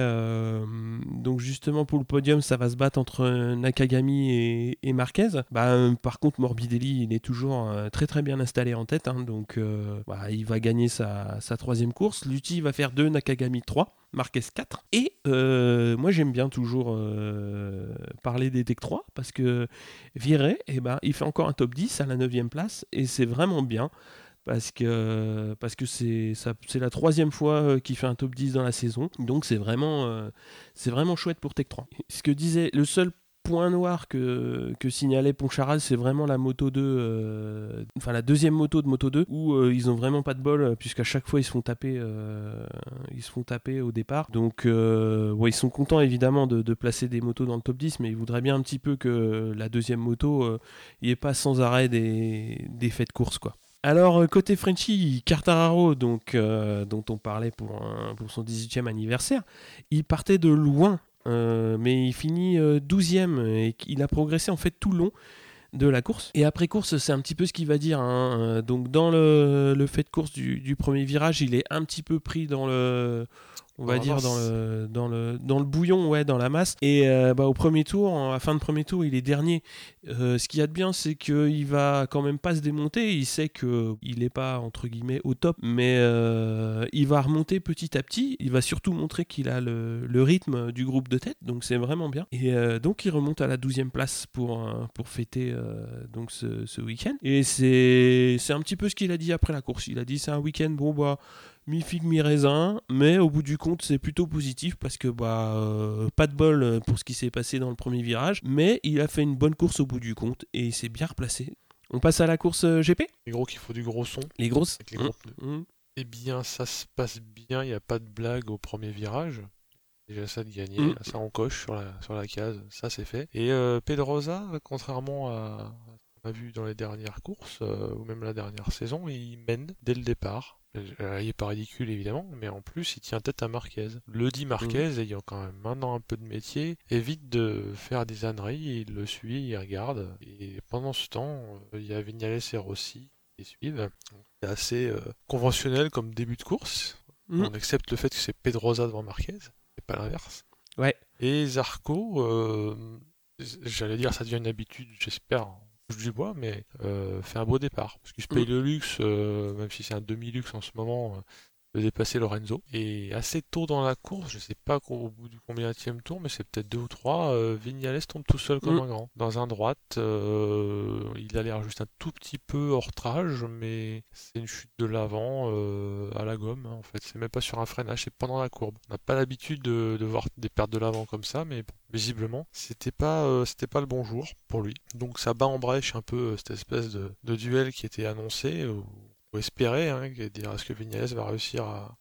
donc justement pour le podium, ça va se battre entre Nakagami et, Marquez. Bah, par contre, Morbidelli, il est toujours très très bien installé en tête. Hein. donc bah, il va gagner sa, sa troisième course. Lutti va faire 2, Nakagami 3. Marquez 4. Et euh, moi j'aime bien toujours euh, parler des Tech 3 parce que Viré, eh ben, il fait encore un top 10 à la 9 place et c'est vraiment bien parce que c'est la troisième fois euh, qu'il fait un top 10 dans la saison donc c'est vraiment c'est vraiment chouette pour Tech 3 ce que disait le seul point noir que, que signalait Poncharal, c'est vraiment la moto 2, euh, enfin la deuxième moto de moto 2, où euh, ils ont vraiment pas de bol, euh, puisqu'à chaque fois ils se font taper, ils se font taper au départ. Donc ils sont contents évidemment de, placer des motos dans le top 10, mais ils voudraient bien un petit peu que la deuxième moto n'y ait pas sans arrêt des, des faits de course quoi. Alors, côté Frenchy, Cartararo, donc, dont on parlait pour, pour son 18e anniversaire, il partait de loin, mais il finit 12e et il a progressé en fait tout le long de la course. Et après course, c'est un petit peu ce qu'il va dire. Hein. Donc dans le, fait de course du, premier virage, il est un petit peu pris dans le on va dire dans le, dans le dans le bouillon ouais dans la masse. Et euh, bah, au premier tour à la fin de premier tour il est dernier. Euh, ce qu'il y a de bien c'est qu'il va quand même pas se démonter. Il sait que il est pas entre guillemets au top mais euh, il va remonter petit à petit. Il va surtout montrer qu'il a le, le, rythme du groupe de tête donc c'est vraiment bien. Et donc il remonte à la 12e place pour pour fêter donc ce, ce week-end. Et c'est un petit peu ce qu'il a dit après la course. Il a dit c'est un week-end bon bah mi figue mi raisin, mais au bout du compte c'est plutôt positif parce que bah euh, pas de bol pour ce qui s'est passé dans le premier virage, mais il a fait une bonne course au bout du compte et il s'est bien replacé. On passe à la course euh, GP Les gros qu'il faut du gros son. Les grosses les gros mmh. Mmh. Eh bien ça se passe bien, il n'y a pas de blague au premier virage. Déjà ça de gagner, mmh. ça on coche sur la, sur la case, ça c'est fait. Et euh, Pedrosa, contrairement à ce qu'on a vu dans les dernières courses, ou même la dernière saison, il mène dès le départ. Euh, il est pas ridicule évidemment, mais en plus il tient tête à Marquez. Le dit Marquez, mhm. ayant quand même maintenant un peu de métier, évite de faire des âneries, il le suit, il regarde. Et pendant ce temps, euh, il y a Vignales et Rossi qui suivent. C'est assez euh, conventionnel comme début de course. Mhm. On accepte le fait que c'est Pedrosa devant Marquez, et pas l'inverse. Ouais. Et Zarco, j'allais dire ça devient une habitude, j'espère, du bois, mais euh, fait un beau départ. Parce qu'il se paye mm. le luxe, euh, même si c'est un demi-luxe en ce moment, euh, de dépasser Lorenzo. Et assez tôt dans la course, je sais pas au bout du combien tour, mais c'est peut-être deux ou trois, euh, Vignales tombe tout seul comme mm. un grand. Dans un droite, euh, il a l'air juste un tout petit peu hors trage, mais c'est une chute de l'avant euh, à la gomme. Hein, en fait, c'est même pas sur un freinage, c'est pendant la courbe. On n'a pas l'habitude de, voir des pertes de l'avant comme ça, mais visiblement, c'était pas, c'était pas le bon jour pour lui. Donc ça bat en brèche un peu cette espèce de, de duel qui était annoncé espérer, hein, dire est-ce que Vignales va réussir à,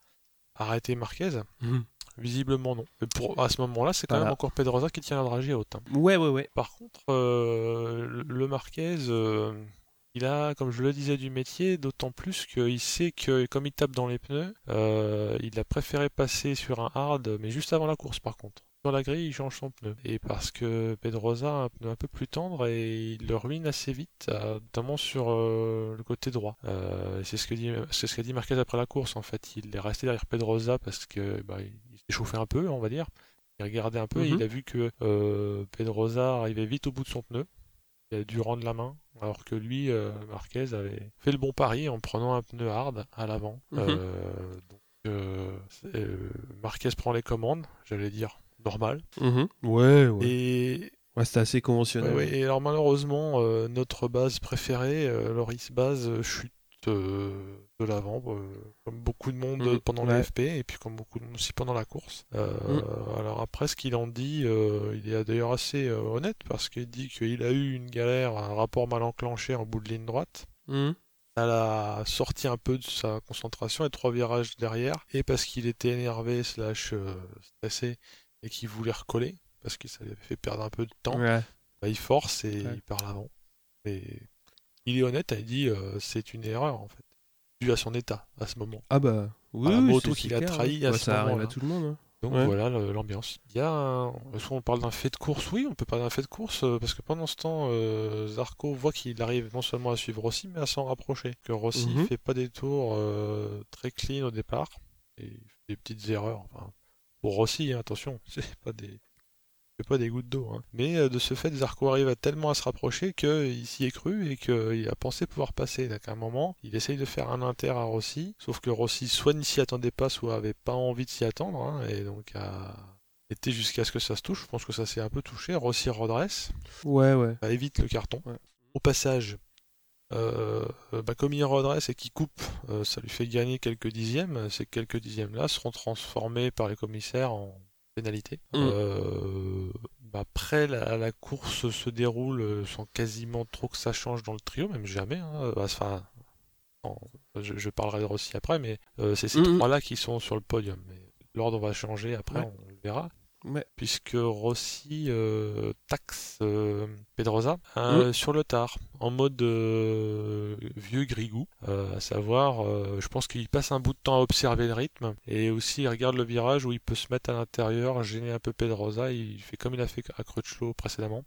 arrêter Marquez mhm. Visiblement non. Mais pour, à ce moment-là, c'est quand même encore Pedrosa qui tient la dragée haute. Hein. Ouais, ouais, ouais. Par contre, euh, le Marquez, euh, il a, comme je le disais, du métier, d'autant plus qu'il sait que, comme il tape dans les pneus, euh, il a préféré passer sur un hard, mais juste avant la course par contre sur la grille, il change son pneu. Et parce que Pedrosa a un pneu un peu plus tendre et il le ruine assez vite, euh, notamment sur euh, le côté droit. Euh, c'est ce que dit, c'est ce qu'a dit Marquez après la course. En fait, il est resté derrière Pedrosa parce que bah, il s'est chauffé un peu, on va dire. Il regardait un peu et il mhm. a vu que Pedrosa arrivait vite au bout de son pneu. Il a dû rendre la main, alors que lui, Marquez, avait fait le bon pari en prenant un pneu hard à l'avant. Mhm. donc, Marquez prend les commandes, j'allais dire normal. Mhm. Ouais, ouais. Et Ouais, c'était assez conventionnel. Ouais, Et alors malheureusement, euh, notre base préférée, euh, Loris Base, euh, chute de l'avant, comme beaucoup de monde mhm. pendant la FP, et puis comme beaucoup de monde aussi pendant la course. Mhm. Alors après, ce qu'il en dit, il est d'ailleurs assez honnête, parce qu'il dit qu'il a eu une galère, un rapport mal enclenché en bout de ligne droite. Elle a sorti un peu de sa concentration et trois virages derrière, et parce qu'il était énervé slash stressé, et qui voulait recoller parce que ça lui avait fait perdre un peu de temps, bah, il force et il part l'avant. Et il est honnête, il dit euh, c'est une erreur en fait, dû à son état à ce moment. Ah bah oui, la moto qu'il a trahi à bah, ce ça arrive à tout le monde. Hein. Donc voilà l'ambiance. Il y a un... on parle d'un fait de course, oui, on peut parler d'un fait de course, euh, parce que pendant ce temps, euh, Zarco voit qu'il arrive non seulement à suivre Rossi, mais à s'en rapprocher. Que Rossi mhm. fait pas des tours très clean au départ, et il fait des petites erreurs. Enfin, pour Rossi, hein, attention, [LAUGHS] c'est pas des pas des gouttes d'eau. Hein. Mais euh, de ce fait, Zarco arrive tellement à se rapprocher qu'il s'y est cru et qu'il a pensé pouvoir passer. Donc à un moment, il essaye de faire un inter à Rossi, sauf que Rossi soit n'y s'y attendait pas, soit avait pas envie de s'y attendre, hein, et donc a été jusqu'à ce que ça se touche. Je pense que ça s'est un peu touché. Rossi redresse. Ouais, ouais. Ça évite le carton. Au passage, euh, bah, comme il redresse et qu'il coupe, euh, ça lui fait gagner quelques dixièmes. Ces quelques dixièmes-là seront transformés par les commissaires en pénalité. Mm. Euh, bah, après, la, course se déroule sans quasiment trop que ça change dans le trio, même jamais. Hein. Enfin, je, parlerai de Rossi après, mais c'est ces mm. trois-là qui sont sur le podium. L'ordre va changer après, on le verra. Puisque Rossi euh, taxe euh, Pedrosa euh, sur le tard, en mode vieux grigou, à savoir, je pense qu'il passe un bout de temps à observer le rythme, et aussi il regarde le virage où il peut se mettre à l'intérieur, gêner un peu Pedrosa, il fait comme il a fait à Crutchlow précédemment,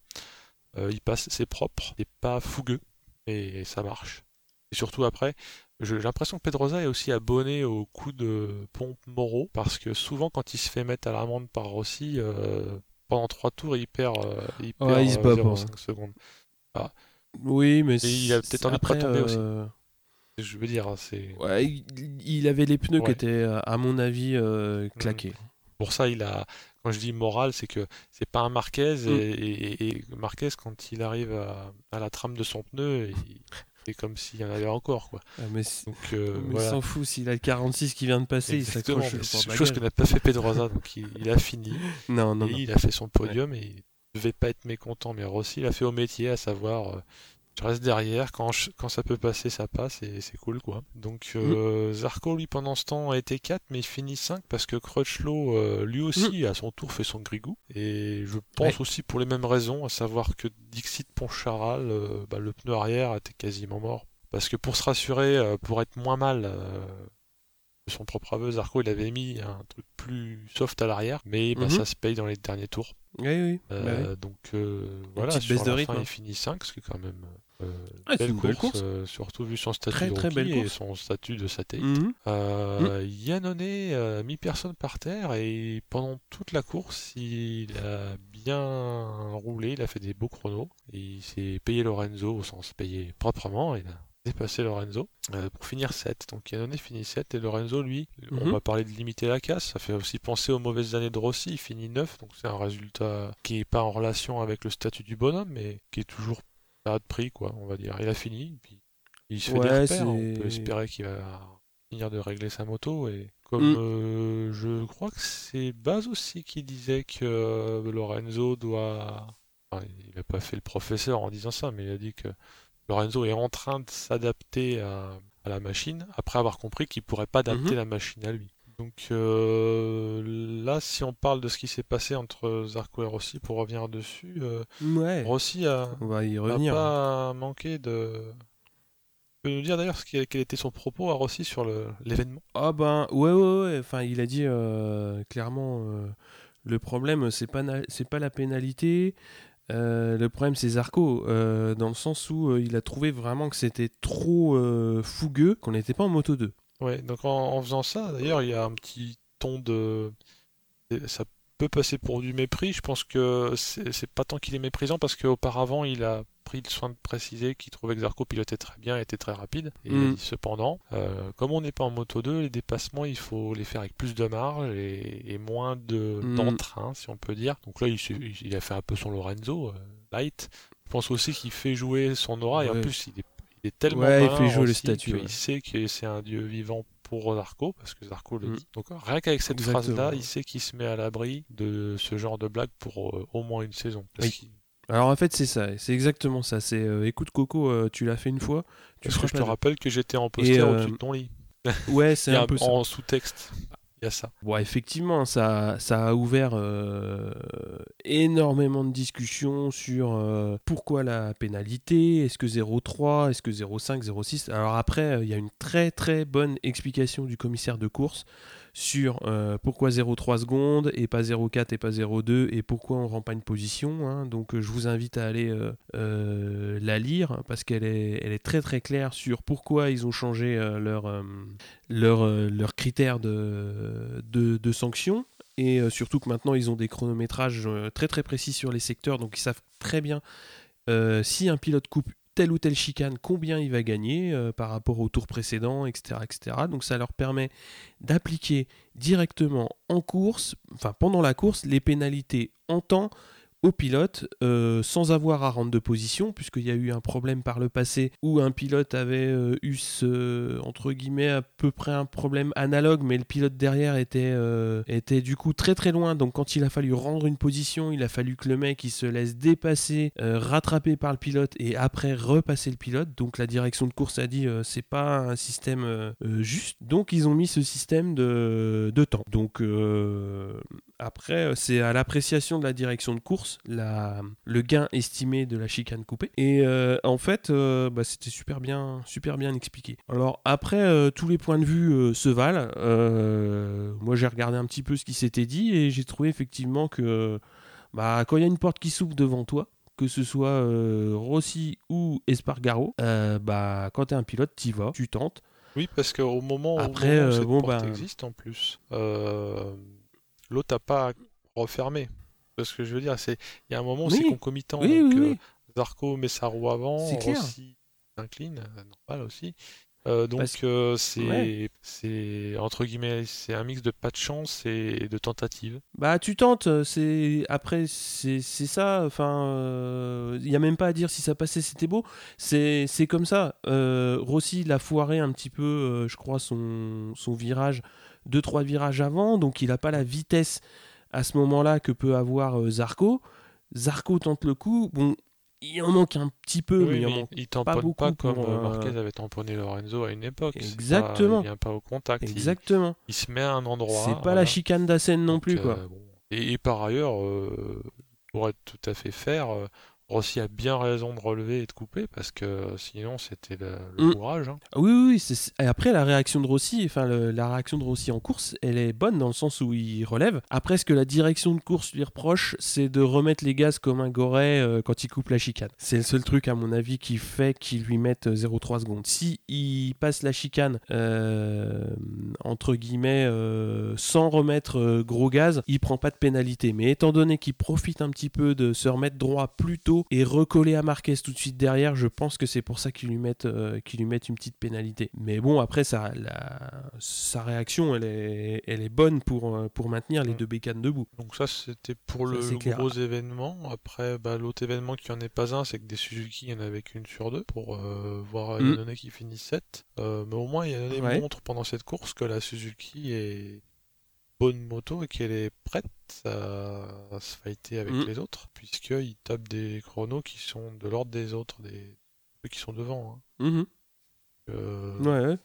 il passe, c'est propre, et pas fougueux, et ça marche. Et surtout après, j'ai l'impression que Pedrosa est aussi abonné au coup de pompe Moreau, parce que souvent quand il se fait mettre à l'amende par Rossi, euh, pendant 3 tours, il perd, euh, il perd il 0,5 euh, secondes. Ah. Oui, mais il a peut-être envie de pas tomber aussi. Je veux dire, c'est. Ouais, il, avait les pneus qui étaient, à mon avis, mm. claqués. Pour ça, il a. Quand je dis moral, c'est que c'est pas un Marquez mm. et, Marquez, quand il arrive à, à, la trame de son pneu, il, c'est comme s'il y en avait encore. Quoi. Ah, mais donc, euh, s'en fout, s'il a le 46 qui vient de passer, il s'accroche. C'est chose que n'a pas fait Pedrosa, donc il, a fini. [LAUGHS] non, non, Il a fait son podium et il devait pas être mécontent. Mais Rossi, il a fait au métier, à savoir euh, je reste derrière, quand, quand ça peut passer, ça passe et c'est cool quoi. Donc euh, mm. Zarco lui pendant ce temps a été 4 mais il finit 5 parce que Crutchlow euh, lui aussi mm. à son tour fait son grigou et je pense aussi pour les mêmes raisons, à savoir que Dixit Poncharal, euh, bah, le pneu arrière était quasiment mort. Parce que pour se rassurer, pour être moins mal de son propre aveu, Zarco il avait mis un truc plus soft à l'arrière, mais bah, mm-hmm. ça se paye dans les derniers tours. Oui, oui. Bah donc voilà, sur la fin, il finit 5, ce qui est quand même euh, ah, belle, course, euh, surtout vu son statut très, de très belle et son statut de satellite. Mm Yannone a mis personne par terre et pendant toute la course, il a bien roulé, il a fait des beaux chronos et il s'est payé Lorenzo au sens payé proprement. Il a dépassé Lorenzo pour finir 7. Donc Yannone finit 7 et Lorenzo, lui, on mhm. va parler de limiter la casse. Ça fait aussi penser aux mauvaises années de Rossi. Il finit 9, donc c'est un résultat qui n'est pas en relation avec le statut du bonhomme, mais qui est toujours de prix, quoi, on va dire. Il a fini, puis il se fait des repères. On peut espérer qu'il va finir de régler sa moto. Et comme mm. euh, je crois que c'est Baz aussi qui disait que euh, Lorenzo doit. il n'a pas fait le professeur en disant ça, mais il a dit que Lorenzo est en train de s'adapter à, la machine après avoir compris qu'il pourrait pas adapter mm-hmm. la machine à lui. Donc euh, là, si on parle de ce qui s'est passé entre Zarco et Rossi, pour revenir dessus, euh, Rossi a, on va y revenir. pas manqué de. Tu peux nous dire d'ailleurs quel était son propos à Rossi sur l'événement? Ah ben ouais ouais ouais. Enfin, il a dit euh, clairement le problème c'est pas c'est pas la pénalité. le problème c'est Zarco, dans le sens où il a trouvé vraiment que c'était trop fougueux, qu'on n'était pas en moto 2. Ouais, donc en, faisant ça, d'ailleurs, il y a un petit ton de. Ça peut passer pour du mépris. Je pense que c'est pas tant qu'il est méprisant parce qu'auparavant, il a pris le soin de préciser qu'il trouvait que Zarco pilotait très bien et était très rapide. Et mm. cependant, euh, comme on n'est pas en moto 2, les dépassements, il faut les faire avec plus de marge et, moins de mm. d'entrain, si on peut dire. Donc là, il, a fait un peu son Lorenzo, euh, light. Je pense aussi qu'il fait jouer son aura et en plus, il est tellement ouais, il fait jouer le statut. Il sait que c'est un dieu vivant pour Zarco, parce que Zarco le mm. dit. Donc rien qu'avec cette phrase-là, il sait qu'il se met à l'abri de ce genre de blague pour euh, au moins une saison. Alors en fait c'est ça, c'est exactement ça. C'est euh, écoute Coco, euh, tu l'as fait une fois. Tu que je te rappelle que j'étais en poster au-dessus de ton lit. Ouais, c'est [LAUGHS] un peu en sous-texte il y a ça. Effectivement, ça, ça a ouvert euh, énormément de discussions sur euh, pourquoi la pénalité, est-ce que 0,3, est-ce que 0,5, 0,6. Alors après, il y a une très très bonne explication du commissaire de course sur euh, pourquoi 0,3 secondes et pas 0,4 et pas 0,2 et pourquoi on rend pas une position. Hein. Donc je vous invite à aller la lire parce qu'elle est, elle est très très claire sur pourquoi ils ont changé leur, leur, leur critères de de, sanctions. Et euh, surtout que maintenant, ils ont des chronométrages euh, très très précis sur les secteurs, donc ils savent très bien euh, si un pilote coupe telle ou telle chicane, combien il va gagner par rapport au tour précédent, etc., etc. Donc ça leur permet d'appliquer directement en course, enfin pendant la course, les pénalités en temps au pilote euh, sans avoir à rendre de position, puisqu'il y a eu un problème par le passé où un pilote avait euh, eu ce, entre guillemets, à peu près un problème analogue, mais le pilote derrière était, euh, était du coup très très loin. Donc quand il a fallu rendre une position, il a fallu que le mec il se laisse dépasser, rattrapé par le pilote et après repasser le pilote. Donc la direction de course a dit c'est pas un système juste. Donc ils ont mis ce système de, de temps. Donc Après, euh, c'est à l'appréciation de la direction de course, la, le gain estimé de la chicane coupée. Et euh, en fait, euh, bah, c'était super bien, super bien expliqué. Alors après, tous les points de vue se valent. moi, j'ai regardé un petit peu ce qui s'était dit et j'ai trouvé effectivement que bah, quand il y a une porte qui s'ouvre devant toi, que ce soit Rossi ou Espargaro, bah, quand tu es un pilote, tu vas, tu tentes. Oui, parce qu'au moment Après, où cette bon, porte bah, existe en plus, l'autre n'a pas refermé. Parce que je veux dire, c'est il y a un moment où c'est concomitant. donc, euh, Zarco met sa roue avant, Rossi incline, euh, normal aussi. Euh, donc c'est entre guillemets c'est un mix de pas de chance et de tentative. Bah tu tentes, c'est après c'est ça. Enfin il y a même pas à dire si ça passait c'était beau. C'est comme ça. Rossi l'a foiré un petit peu, je crois son son virage deux trois virages avant, donc il n'a pas la vitesse à ce moment-là que peut avoir euh, Zarco. Zarco tente le coup, bon, il en manque un petit peu, mais il en manque pas beaucoup. Pas comme euh, Marquez avait tamponné Lorenzo à une époque. Exactement. il vient pas au contact. Exactement. Il, se met à un endroit. C'est pas la chicane d'Assen non plus, quoi. Euh, et, par ailleurs, pour être tout à fait fair, Rossi a bien raison de relever et de couper parce que sinon c'était le, mm. courage. Hein. Oui, oui, oui. Et après la réaction de Rossi, enfin la réaction de Rossi en course, elle est bonne dans le sens où il relève. Après, ce que la direction de course lui reproche, c'est de remettre les gaz comme un goret euh, quand il coupe la chicane. C'est le seul truc à mon avis qui fait qu'il lui mette 0,3 secondes. Si il passe la chicane euh, entre guillemets euh, sans remettre gros gaz, il prend pas de pénalité. Mais étant donné qu'il profite un petit peu de se remettre droit plus tôt et recoller à Marquez tout de suite derrière, je pense que c'est pour ça qu'ils lui, mettent, euh, lui mettent une petite pénalité. Mais bon, après, sa, sa réaction, elle est, elle est bonne pour, euh, pour maintenir les deux bécanes debout. Donc ça, c'était pour le, gros événement. Après, bah, l'autre événement qui en est pas un, c'est que des Suzuki, il y en avait qu'une sur deux, pour euh, voir mm. Yannone qui finit 7. mais au moins, Yannone ouais. montre pendant cette course que la Suzuki est bonne moto et qu'elle est prête à, se fighter avec mm. les autres, puisqu'il tape des chronos qui sont de l'ordre des autres, des ceux qui sont devant. Hein. Mm-hmm. Euh, ouais.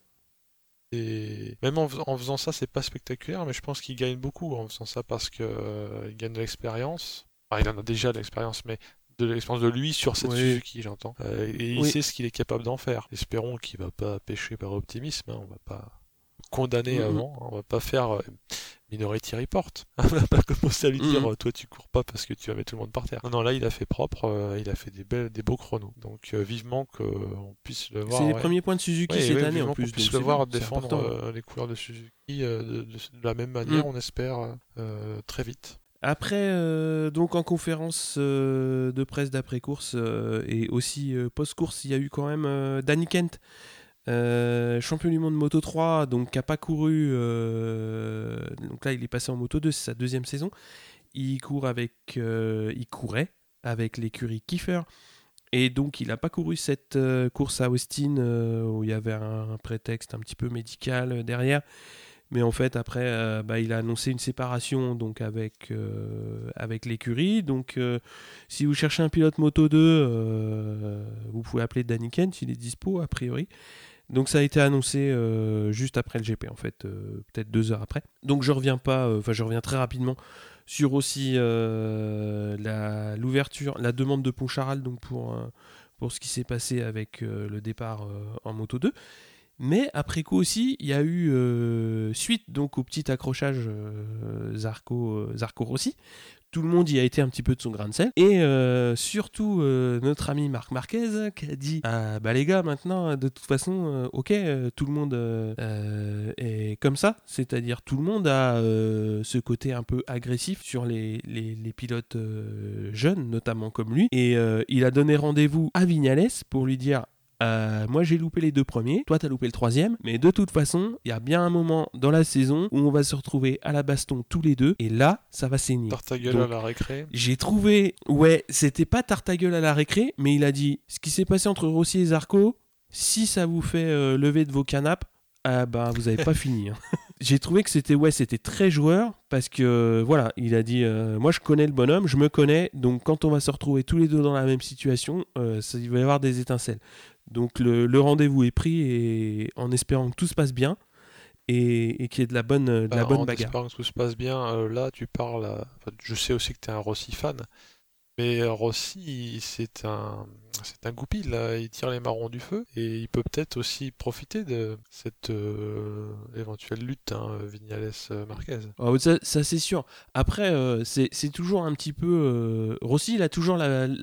Et même en, faisant ça, c'est pas spectaculaire, mais je pense qu'il gagne beaucoup en faisant ça parce que euh, il gagne de l'expérience. il en a déjà de l'expérience, mais de l'expérience de lui sur cette Suzuki, j'entends. Euh, et il sait ce qu'il est capable d'en faire. Espérons qu'il va pas pêcher par optimisme. Hein. on va pas condamner mm-hmm. avant. Hein. On va pas faire Minority Report. [LAUGHS] On va pas commencer à lui dire mm. toi tu cours pas parce que tu vas mettre tout le monde par terre. Non, non là il a fait propre, euh, il a fait des, belles, des beaux chronos. Donc euh, vivement qu'on puisse le voir. C'est les premiers points de Suzuki cette année en plus. Qu'on puisse le voir défendre euh, les couleurs de Suzuki de, la même manière, mm. on espère très vite. Après, donc en conférence de presse d'après-course et aussi post-course, il y a eu quand même Danny Kent euh, champion du monde Moto 3, donc qui n'a pas couru. Euh, donc là, il est passé en Moto 2, c'est sa deuxième saison. Il court avec, euh, courait avec l'écurie Kiefer. Et donc, il n'a pas couru cette course à Austin où il y avait un, prétexte un petit peu médical derrière. Mais en fait, après, bah, il a annoncé une séparation donc avec, avec l'écurie. Donc, si vous cherchez un pilote Moto 2, vous pouvez appeler Danny Kent, il est dispo a priori. Donc ça a été annoncé euh, juste après le GP en fait, euh, peut-être deux heures après. Donc je reviens pas, euh, enfin je reviens très rapidement sur aussi l'ouverture, la, demande de Poncharal donc pour, pour ce qui s'est passé avec le départ en moto 2. Mais après coup aussi, il y a eu suite donc au petit accrochage Zarco, Zarco Rossi, tout le monde y a été un petit peu de son grain de sel. Et euh, surtout euh, notre ami Marc Marquez qui a dit ah, bah les gars maintenant de toute façon euh, ok tout le monde est comme ça, c'est-à-dire tout le monde a ce côté un peu agressif sur les, les, les pilotes jeunes notamment comme lui. Et il a donné rendez-vous à Vignales pour lui dire euh, moi j'ai loupé les deux premiers, toi t'as loupé le troisième, mais de toute façon, il y a bien un moment dans la saison où on va se retrouver à la baston tous les deux, et là, ça va saigner. Tartagueule à la récré. J'ai trouvé, ouais, c'était pas tartagueule à la récré, mais il a dit, ce qui s'est passé entre Rossi et Zarco, si ça vous fait euh, lever de vos canapes, ah ben vous avez pas [LAUGHS] fini. Hein. J'ai trouvé que c'était ouais, c'était très joueur parce que voilà, il a dit euh, moi je connais le bonhomme, je me connais, donc quand on va se retrouver tous les deux dans la même situation, ça, il va y avoir des étincelles. Donc le, rendez-vous est pris et en espérant que tout se passe bien. et, et qu'il y ait de la bonne, de la bah, bonne en bagarre. espérant que tout se passe bien, là tu parles. je sais aussi que tu es un Rossi fan, mais Rossi, c'est un, c'est un goupil, il tire les marrons du feu et il peut peut-être aussi profiter de cette euh, éventuelle lutte, hein, Vignales-Marquez. Ah, ça, c'est sûr. Après, euh, c'est, toujours un petit peu. Euh, Rossi, il a toujours,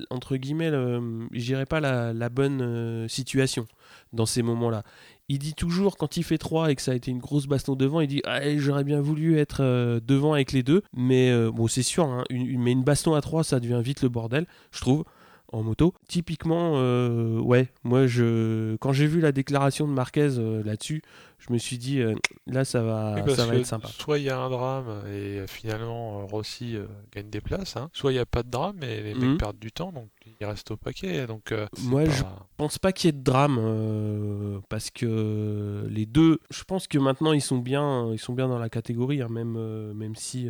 entre guillemets, je dirais pas la, bonne situation dans ces moments-là il dit toujours quand il fait 3 et que ça a été une grosse baston devant, il dit ah, j'aurais bien voulu être euh, devant avec les deux, mais euh, bon c'est sûr, hein, mais une baston à 3 ça devient vite le bordel, je trouve en moto. Typiquement, euh, ouais, moi je quand j'ai vu la déclaration de Marquez là-dessus, je me suis dit là ça va, ça va être sympa. Soit il y a un drame et finalement Rossi gagne des places, hein. soit il n'y a pas de drame et les mecs mhm. perdent du temps, donc il reste au paquet. Donc, euh, Moi, je pense pas qu'il y ait de drame euh, parce que les deux, je pense que maintenant ils sont bien, ils sont bien dans la catégorie, hein, même, euh, même si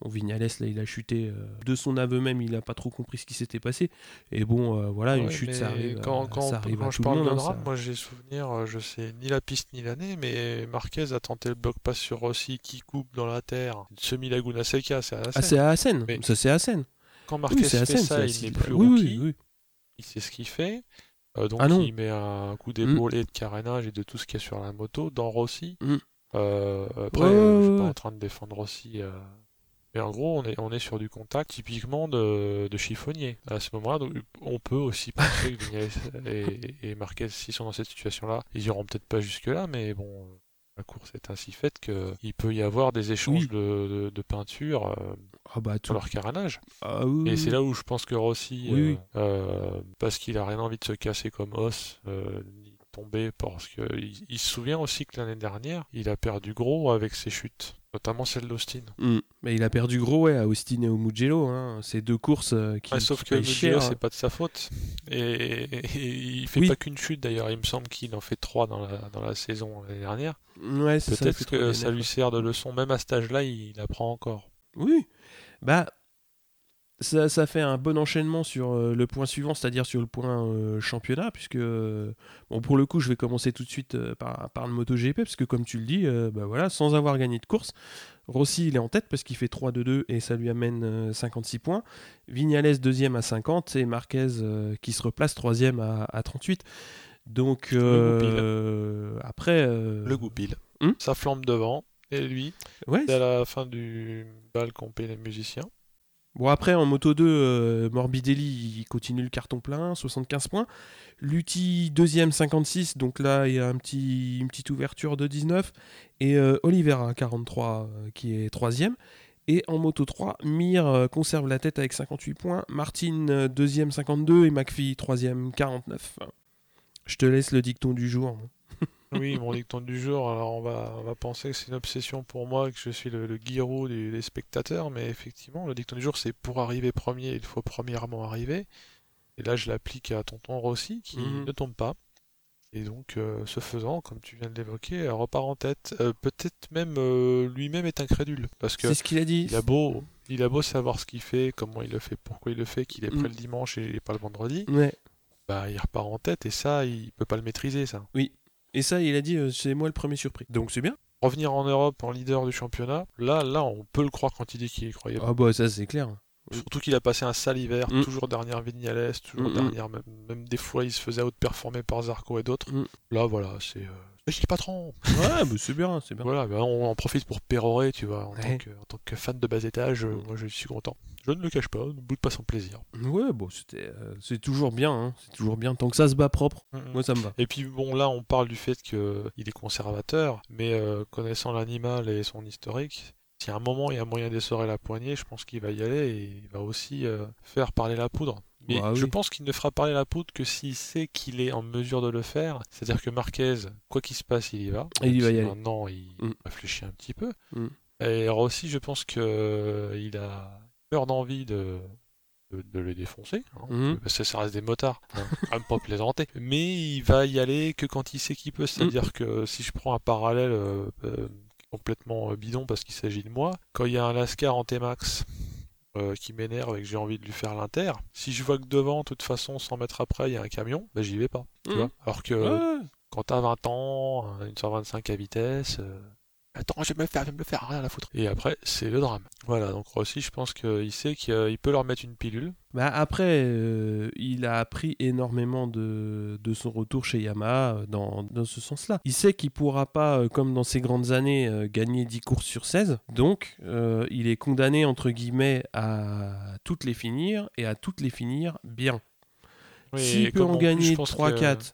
bon, Vignales là, il a chuté de son aveu même, il a pas trop compris ce qui s'était passé. Et bon, voilà, une chute, ça arrive. Quand, quand, ça quand je parle de hein, moi j'ai souvenir, je sais ni la piste ni l'année, mais Marquez a tenté le bloc pass sur Rossi qui coupe dans la terre, semi Laguna Seca, c'est à Ah, c'est à Assen, ça c'est à Assen. Quand Marquez fait ça, il n'est plus rookie. il sait ce qu'il fait. Euh, donc ah il met un coup d'épaule et de carénage et de tout ce qu'il y a sur la moto dans Rossi. Mm. Euh, après, euh, je suis pas en train de défendre Rossi. Mais en gros, on est, on est sur du contact typiquement de, chiffonnier. À ce moment-là, on peut aussi penser que Vignales et, et Marquez, s'ils sont dans cette situation-là, ils iront peut-être pas jusque-là, mais bon, la course est ainsi faite qu'il peut y avoir des échanges de, peinture euh, ah bah, leur carénage. Ah et c'est là où je pense que Rossi, euh, euh, parce qu'il a rien envie de se casser comme os, ni tomber, parce qu'il il se souvient aussi que l'année dernière, il a perdu gros avec ses chutes notamment celle d'Austin. Hmm. Mais il a perdu gros ouais, à Austin et au Mugello. Hein. C'est deux courses euh, qui. sauf que Mugello, c'est pas de sa faute. Et, il fait pas qu'une chute d'ailleurs. Il me semble qu'il en fait trois dans la, dans la saison l'année dernière. Ouais, Peut-être que ça lui sert de leçon. Même à cet âge-là, il apprend encore. Oui. Bah, ça, fait un bon enchaînement sur euh, le point suivant, c'est-à-dire sur le point euh, championnat, puisque, euh, bon, pour le coup, je vais commencer tout de suite par, par, le MotoGP, parce que comme tu le dis, bah voilà, sans avoir gagné de course, Rossi, il est en tête parce qu'il fait 3-2-2 et ça lui amène 56 points. Vignales, deuxième à 50, et Marquez qui se replace troisième à, à 38. Donc, après... Le goupil. Hmm ça flambe devant, et lui, c'est à la fin du bal qu'on paye les musiciens. Bon, après, en Moto 2, euh, Morbidelli, continue le carton plein, 75 points. Lutti, deuxième, 56. Donc là, il y a une petite ouverture de 19. Et euh, Oliveira, 43, euh, qui est troisième. Et en Moto 3, Mir conserve la tête avec 58 points. Martin, deuxième, 52. Et McPhee, troisième, 49. Je te laisse le dicton du jour. Oui, mon dicton du jour, alors on va, on va penser que c'est une obsession pour moi, que je suis le, le guirou des, spectateurs, mais effectivement, le dicton du jour, c'est pour arriver premier, il faut premièrement arriver. Et là, je l'applique à Tonton Rossi, qui mhm. ne tombe pas. Et donc, euh, ce faisant, comme tu viens de l'évoquer, repart en tête. Euh, peut-être même euh, lui-même est incrédule. Parce que c'est ce qu'il a dit. Il a beau, il a beau savoir ce qu'il fait, comment il le fait, pourquoi il le fait, qu'il est prêt mhm. le dimanche et pas le vendredi. Ouais. Bah, il repart en tête et ça, il peut pas le maîtriser, ça. Oui, et ça, il a dit, euh, c'est moi le premier surpris. Donc c'est bien. Revenir en Europe en leader du championnat, là, là, on peut le croire quand il dit qu'il est croyable. Ah bah ça c'est clair. Surtout qu'il a passé un sale hiver, mm. toujours dernière Vignales, toujours mm, mm. dernière, même, des fois il se faisait outperformer par Zarco et d'autres. Là voilà, c'est euh, je dis patron Ouais, mais c'est bien, c'est bien. Voilà, bah, on en profite pour pérorer, tu vois. En, tant, que, en tant, que, fan de bas étage, euh, moi je suis content. Je ne le cache pas, ne boude pas sans plaisir. Ouais, bon, c'était, euh, c'est toujours bien, hein. c'est toujours bien. Tant que ça se bat propre, moi ça me va. Et puis bon, là on parle du fait qu'il est conservateur, mais euh, connaissant l'animal et son historique, si à un moment il y a moyen d'essorer la poignée, je pense qu'il va y aller et il va aussi faire parler la poudre. Mais bah je pense qu'il ne fera parler la poudre que s'il sait qu'il est en mesure de le faire. C'est-à-dire que Marquez, quoi qu'il se passe, il y va. Et il va y aller. Maintenant, il mm. réfléchit un petit peu. Mm. Et aussi, je pense qu'il euh, a peur d'envie de, de, le défoncer. Hein, mm. Parce que ça reste des motards. Hein, même pas plaisanter. Mais il va y aller que quand il sait qu'il peut. C'est-à-dire que si je prends un parallèle euh, euh, complètement bidon parce qu'il s'agit de moi, quand il y a un Lascar en T-Max euh, qui m'énerve et que j'ai envie de lui faire l'inter, si je vois que devant, de toute façon, 100 mètres après, il y a un camion, bah, j'y vais pas. Tu mmh. vois Alors que quand t'as 20 ans, une 125 à vitesse, euh, attends, je vais me le faire, je vais me le faire, rien à la foutre. Et après, c'est le drame. Voilà, donc Rossi, je pense qu'il sait qu'il peut leur mettre une pilule. Bah après, euh, il a appris énormément de, de, son retour chez Yamaha dans, dans ce sens-là. Il sait qu'il pourra pas, comme dans ses grandes années, gagner 10 courses sur 16. Donc, il est condamné, entre guillemets, à toutes les finir et à toutes les finir bien. S'il peut en gagner 3-4,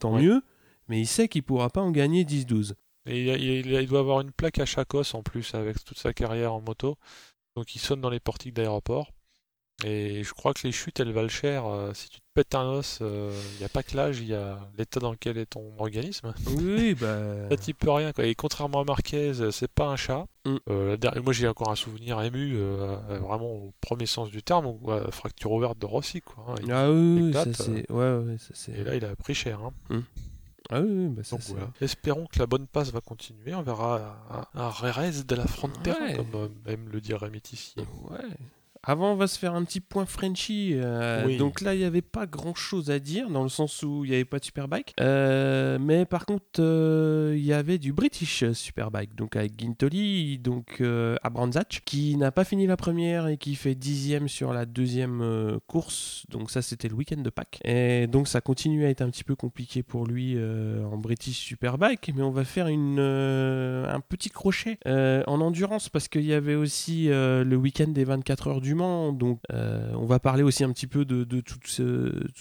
tant mieux, mais il sait qu'il pourra pas en gagner 10-12. Et il, doit avoir une plaque à chaque os en plus avec toute sa carrière en moto. Donc il sonne dans les portiques d'aéroport. Et je crois que les chutes, elles valent cher. Euh, si tu te pètes un os, il euh, n'y a pas que l'âge, il y a l'état dans lequel est ton organisme. Oui, bah. [LAUGHS] Ça t'y peux rien. Quoi. Et contrairement à Marquez, c'est pas un chat. Mm. Euh, moi, j'ai encore un souvenir ému, vraiment au premier sens du terme, fracture ouverte de Rossi. Quoi, hein. Ah oui, ça c'est. Ouais, ouais, ça, Et là, il a pris cher. Hein. Mm. Ah oui, bah ça Espérons que la bonne passe va continuer. On verra un, un Rérez de la frontière, comme même le dit Rémi Ouais. Avant, on va se faire un petit point Frenchy. Euh, donc là, il n'y avait pas grand chose à dire, dans le sens où il n'y avait pas de Superbike. Euh, mais par contre, euh, il y avait du British Superbike, donc avec Gintoli, donc à Brandzach, qui n'a pas fini la première et qui fait dixième sur la deuxième course. Donc ça, c'était le week-end de Pâques. Et donc ça continue à être un petit peu compliqué pour lui en British Superbike. Mais on va faire une, un petit crochet en endurance parce qu'il y avait aussi le week-end des 24 heures du donc, euh, on va parler aussi un petit peu de, toutes,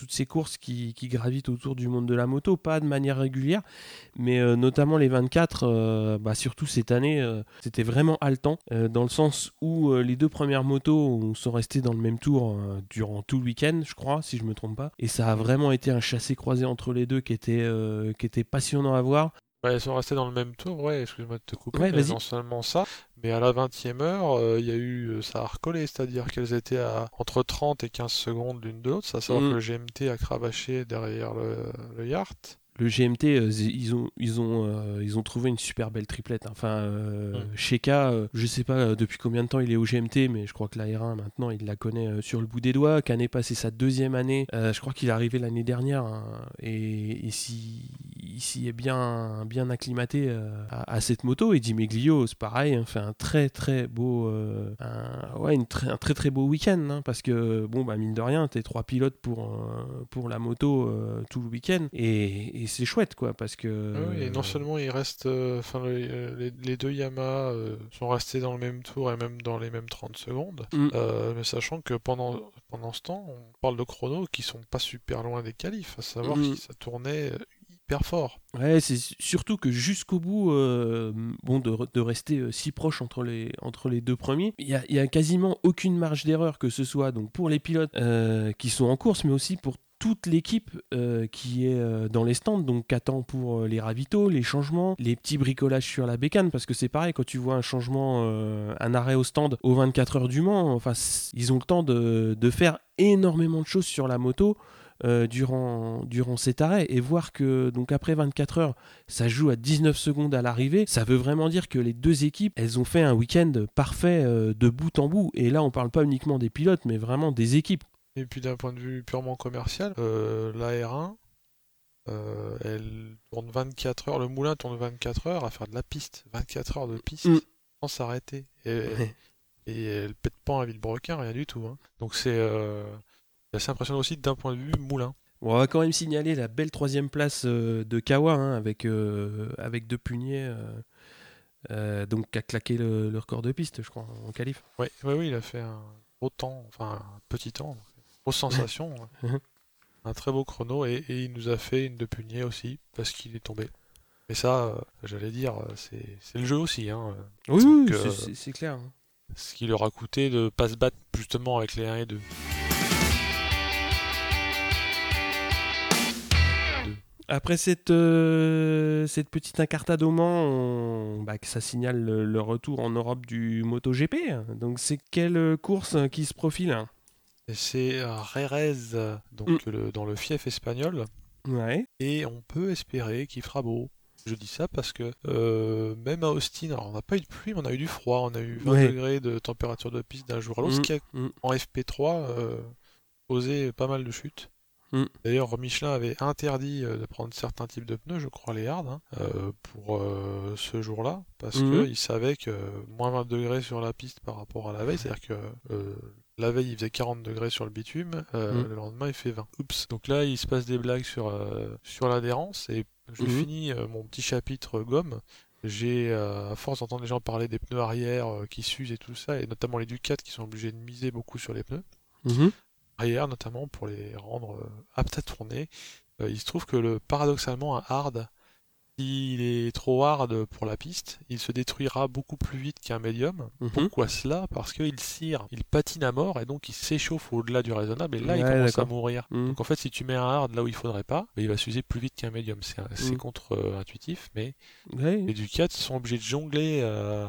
ces courses qui, gravitent autour du monde de la moto, pas de manière régulière, mais euh, notamment les 24, euh, bah, surtout cette année, c'était vraiment haletant, dans le sens où les deux premières motos sont restées dans le même tour durant tout le week-end, je crois, si je me trompe pas. Et ça a vraiment été un chassé-croisé entre les deux qui était passionnant à voir. Bah, elles sont restées dans le même tour, ouais, excuse-moi de te couper, mais non seulement ça, mais à la 20e heure, euh, il y a eu, euh, ça a recollé, c'est-à-dire qu'elles étaient à entre 30 et 15 secondes l'une de l'autre, ça savoir mm. que le GMT a cravaché derrière le, le Yart le GMT, euh, ils ont, ils, ont, euh, ils ont trouvé une super belle triplette. Hein. Enfin, euh. Sheka, je sais pas depuis combien de temps il est au GMT, mais je crois que la R1 maintenant, il la connaît sur le bout des doigts. Canet passé sa deuxième année. je crois qu'il est arrivé l'année dernière hein. et, ici s'y est bien, bien acclimaté à, cette moto. Et Dimeglio, c'est pareil, hein, fait un très très beau, un, ouais, une un très très beau week-end parce que bon, bah, mine de rien, t'es trois pilotes pour, pour la moto tout le week-end et c'est chouette, quoi, parce que. Ah oui, et non seulement il reste, euh, enfin, les, deux Yamaha euh, sont restés dans le même tour et même dans les mêmes 30 secondes, mm. euh, mais sachant que pendant, pendant ce temps, on parle de chronos qui sont pas super loin des qualifs, à savoir mm. que ça tournait hyper fort. Ouais, c'est surtout que jusqu'au bout, bon, de, de, rester si proche entre les, entre les deux premiers, il y a, a, quasiment aucune marge d'erreur, que ce soit donc pour les pilotes qui sont en course, mais aussi pour toute l'équipe euh, qui est euh, dans les stands, donc attend pour euh, les ravitaux, les changements, les petits bricolages sur la bécane, parce que c'est pareil, quand tu vois un changement, un arrêt au stand aux 24 heures du Mans, enfin, ils ont le temps de, de faire énormément de choses sur la moto. durant, durant cet arrêt. Et voir que donc après 24 heures ça joue à 19 secondes à l'arrivée ça veut vraiment dire que les deux équipes elles ont fait un week-end parfait de bout en bout. Et là on parle pas uniquement des pilotes mais vraiment des équipes et puis d'un point de vue purement commercial, euh, la R1, euh, elle tourne 24 heures, le moulin tourne 24 heures à faire de la piste, 24 heures de piste mm. sans s'arrêter. Et, et, elle pète pas en Villebrequin, rien du tout. Hein. Donc c'est euh, assez impressionnant aussi d'un point de vue moulin. on va quand même signaler la belle troisième place de Kawa hein, avec, avec deux puniers. donc qui a claqué le, record de piste, je crois, en qualif. Oui, ouais, oui, il a fait un gros temps, enfin un petit temps sensation. Hein. [LAUGHS] un très beau chrono et, il nous a fait une de punier aussi parce qu'il est tombé. Mais ça, euh, j'allais dire, euh, c'est le jeu aussi. Hein. Oui, euh, c'est clair. Hein. Ce qui leur a coûté de pas se battre justement avec les 1 et 2. Après cette, cette petite incartade au Mans, bah, ça signale le, retour en Europe du MotoGP. Donc c'est quelle course qui se profile c'est Rérez, donc mm. dans le fief espagnol. Ouais. Et on peut espérer qu'il fera beau. Je dis ça parce que euh, même à Austin, alors on n'a pas eu de pluie, mais on a eu du froid. On a eu 20 degrés de température de piste d'un jour à l'autre, ce qui a, en FP3 euh, posé pas mal de chutes. Mm. D'ailleurs, Michelin avait interdit de prendre certains types de pneus, je crois les hard, hein, pour ce jour-là, parce mm. qu'il savait que moins 20 degrés sur la piste par rapport à la veille, c'est-à-dire que la veille, il faisait 40 degrés sur le bitume, le lendemain, il fait 20. Oups. Donc là, il se passe des blagues sur, sur l'adhérence, et je finis mon petit chapitre gomme j'ai, euh, à force d'entendre les gens parler des pneus arrière euh, qui s'usent et tout ça, et notamment les Ducats qui sont obligés de miser beaucoup sur les pneus, mhm. arrière notamment pour les rendre euh, aptes à tourner, il se trouve que le, paradoxalement un hard s'il est trop hard pour la piste, il se détruira beaucoup plus vite qu'un médium. Mhm. Pourquoi cela? Parce qu'il cire, il patine à mort et donc il s'échauffe au-delà du raisonnable et là il commence à mourir. Mhm. Donc en fait, si tu mets un hard là où il faudrait pas, bah, il va s'user plus vite qu'un médium. C'est mhm. contre-intuitif, mais les Ducats sont obligés de jongler euh,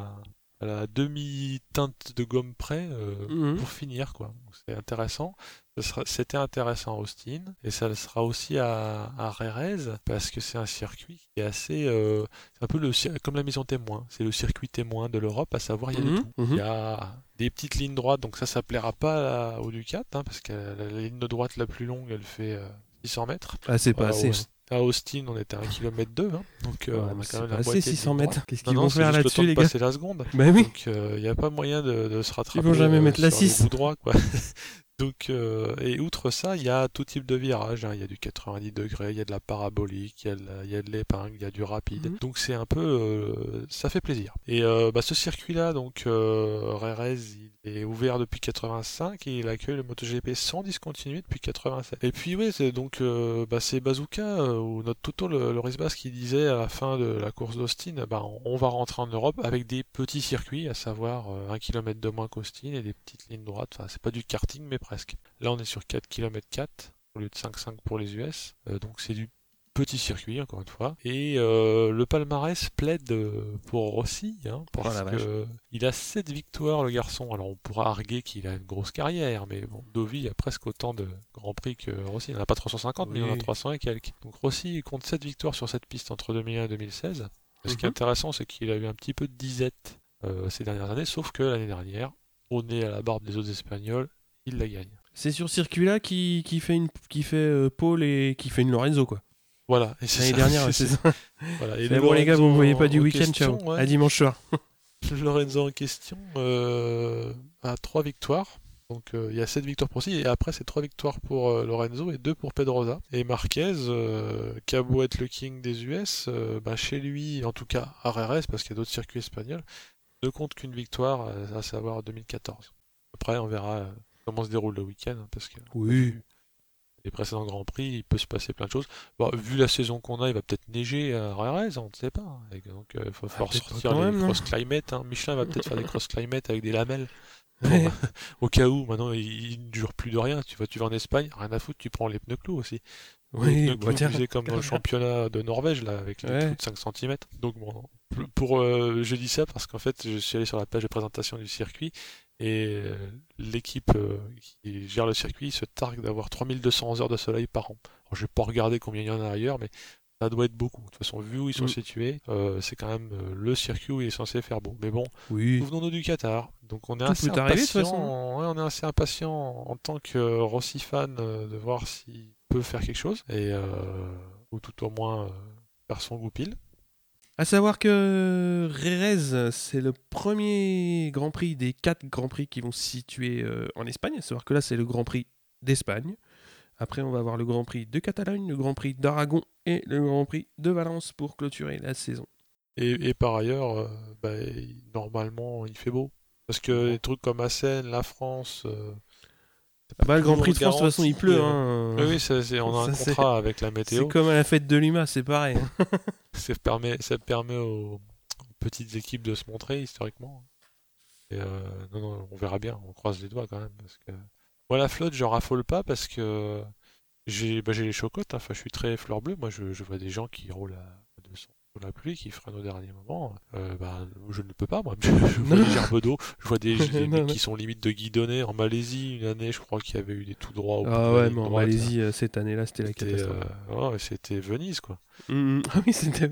à la demi-teinte de gomme près euh, pour finir. quoi. C'est intéressant. C'était intéressant à Austin et ça le sera aussi à, à Rérez parce que c'est un circuit qui est assez. Euh, c'est un peu le, comme la maison témoin. C'est le circuit témoin de l'Europe, à savoir il y a mhm, tout. Il y a des petites lignes droites, donc ça, ça plaira pas au Ducat hein, parce que la, ligne de droite la plus longue, elle fait 600 euh, mètres. Ah, c'est pas euh, assez. Hein. À Austin, on était à 1 km 2, hein, donc on a quand même assez 600 mètres. Qu'est-ce qu'ils vont faire là-dessus, les gars passer la seconde. Bah oui. Donc il n'y a pas moyen de, de, se rattraper. Ils vont jamais mettre la 6. droit, quoi. [LAUGHS] Donc, euh, et outre ça, il y a tout type de virage. Hein. Il y a du 90 degrés, il y a de la parabolique, il y a de, l'épingle, il y a du rapide. Mhm. Donc c'est un peu, euh, ça fait plaisir. Et euh, bah, ce circuit-là, donc Rérez, il est ouvert depuis 85 et il accueille le MotoGP sans discontinuer depuis 87. Et puis oui, c'est donc bah, c'est Bazooka ou notre Toto le, le Bass qui disait à la fin de la course d'Austin, bah, on, va rentrer en Europe avec des petits circuits, à savoir un kilomètre de moins qu'Austin et des petites lignes droites. Enfin, c'est pas du karting, mais presque. Là, on est sur 4 km 4 au lieu de 5,5 pour les US. Euh, donc c'est du petit circuit encore une fois. Et euh, le palmarès plaide euh, pour Rossi, hein, parce il a 7 victoires le garçon. Alors on pourra arguer qu'il a une grosse carrière, mais bon, Dovi a presque autant de grands prix que Rossi. Il n'en a pas 350, mais il en a 300 et quelques. Donc Rossi compte 7 victoires sur cette piste entre 2001 et 2016. Ce qui est mhm. intéressant, c'est qu'il a eu un petit peu de disette ces dernières années, sauf que l'année dernière, au nez à la barbe des autres Espagnols, il la gagne. C'est sur circuit là qui, qui fait une qui fait euh, Paul et qui fait une Lorenzo quoi. Voilà. L'année dernière, [LAUGHS] c'est ça. voilà. Et bon les gars, vous ne voyez pas du week-end, ciao. À dimanche soir. [LAUGHS] Lorenzo en question euh, a trois victoires. Donc euh, il y a 7 victoires pour lui et après c'est 3 victoires pour Lorenzo et 2 pour Pedrosa. Et Marquez, qui a beau être le king des US, bah, chez lui, en tout cas à RRS, parce qu'il y a d'autres circuits espagnols, ne compte qu'une victoire, à savoir 2014. Après on verra comment se déroule le week-end, hein, parce que oui. les précédents Grands Prix, il peut se passer plein de choses. Bon, vu la saison qu'on a, il va peut-être neiger à Rérez, on ne sait pas. Hein. donc il euh, faut falloir ah, sortir les cross climate. Hein. Michelin va peut-être faire des cross climate avec des lamelles. [LAUGHS] [LAUGHS] au cas où, maintenant il ne dure plus de rien. Tu vas, tu vas en Espagne, rien à foutre, tu prends les pneus clous aussi. Oui, les pneus clous, comme dans le championnat de Norvège là, avec les pneus de 5 cm. Donc bon, pour, euh, je dis ça parce qu'en fait, je suis allé sur la page de présentation du circuit et euh, l'équipe euh, qui gère le circuit se targue d'avoir 3200 heures de soleil par an. Alors, je vais pas regarder combien il y en a ailleurs, mais ça doit être beaucoup. De toute façon, vu où ils sont mm. situés, euh, c'est quand même le circuit où il est censé faire beau. Mais bon, oui. nous du Qatar. Donc on est, assez impatient, on est assez impatient en tant que Rossi fan de voir s'il peut faire quelque chose, et, ou tout au moins faire son goupil. À savoir que Rérez, c'est le premier Grand Prix des quatre Grands Prix qui vont se situer euh, en Espagne. À savoir que là, c'est le Grand Prix d'Espagne. Après, on va avoir le Grand Prix de Catalogne, le Grand Prix d'Aragon et le Grand Prix de Valence pour clôturer la saison. Et, par ailleurs, euh, bah, normalement, il fait beau. Parce que des trucs comme Assen, la France, euh, ah bah, le Grand Prix de France, de toute façon, il pleut. Hein. Oui, on a un contrat avec la météo. C'est comme à la fête de l'UMA, c'est pareil. [LAUGHS] ça, permet, ça permet aux, petites équipes de se montrer historiquement. Et euh, non, non, on verra bien, on croise les doigts quand même. Parce que... Moi, la flotte, je raffole pas parce que j'ai bah, les chocottes. Hein. Enfin, je suis très fleur bleue. Moi, je, je vois des gens qui roulent à 200 la pluie qui freine au dernier moment, euh, bah, je ne peux pas, moi. [LAUGHS] Je, vois des gerbes d'eau, je vois des, [LAUGHS] mecs qui sont limite de guidonner. En Malaisie, une année, je crois qu'il y avait eu des tout droits. Au ah ouais, mais en Malaisie, euh, cette année-là, c'était la catastrophe. Euh, c'était Venise, quoi. Mmh, mmh. [LAUGHS] ah oui, c'était.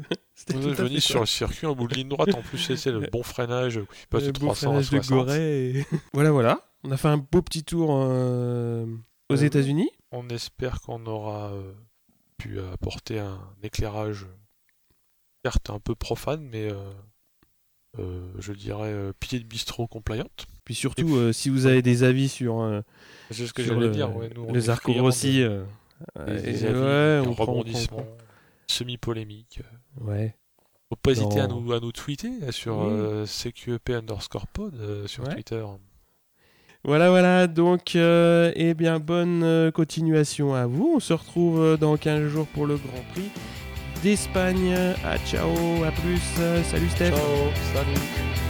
Venise sur le circuit en bout de ligne droite, en plus, c'est le bon freinage, qui passe de 300 à 60. De voilà, voilà. On a fait un beau petit tour aux États-Unis. on espère qu'on aura pu apporter un éclairage, certes un peu profane, mais je dirais pied de bistrot compliant. Puis surtout, si vous avez des avis sur, ce que j'allais dire, les arcs aussi, des, avis, rebondissements, semi-polémiques. Ouais. Faut pas hésiter à nous, à nous tweeter sur CQEP underscore pod sur Twitter. Voilà, voilà, donc, euh, eh bien, bonne euh, continuation à vous. On se retrouve euh, dans 15 jours pour le Grand Prix d'Espagne. À ciao, à plus. salut Steph. Ciao, salut.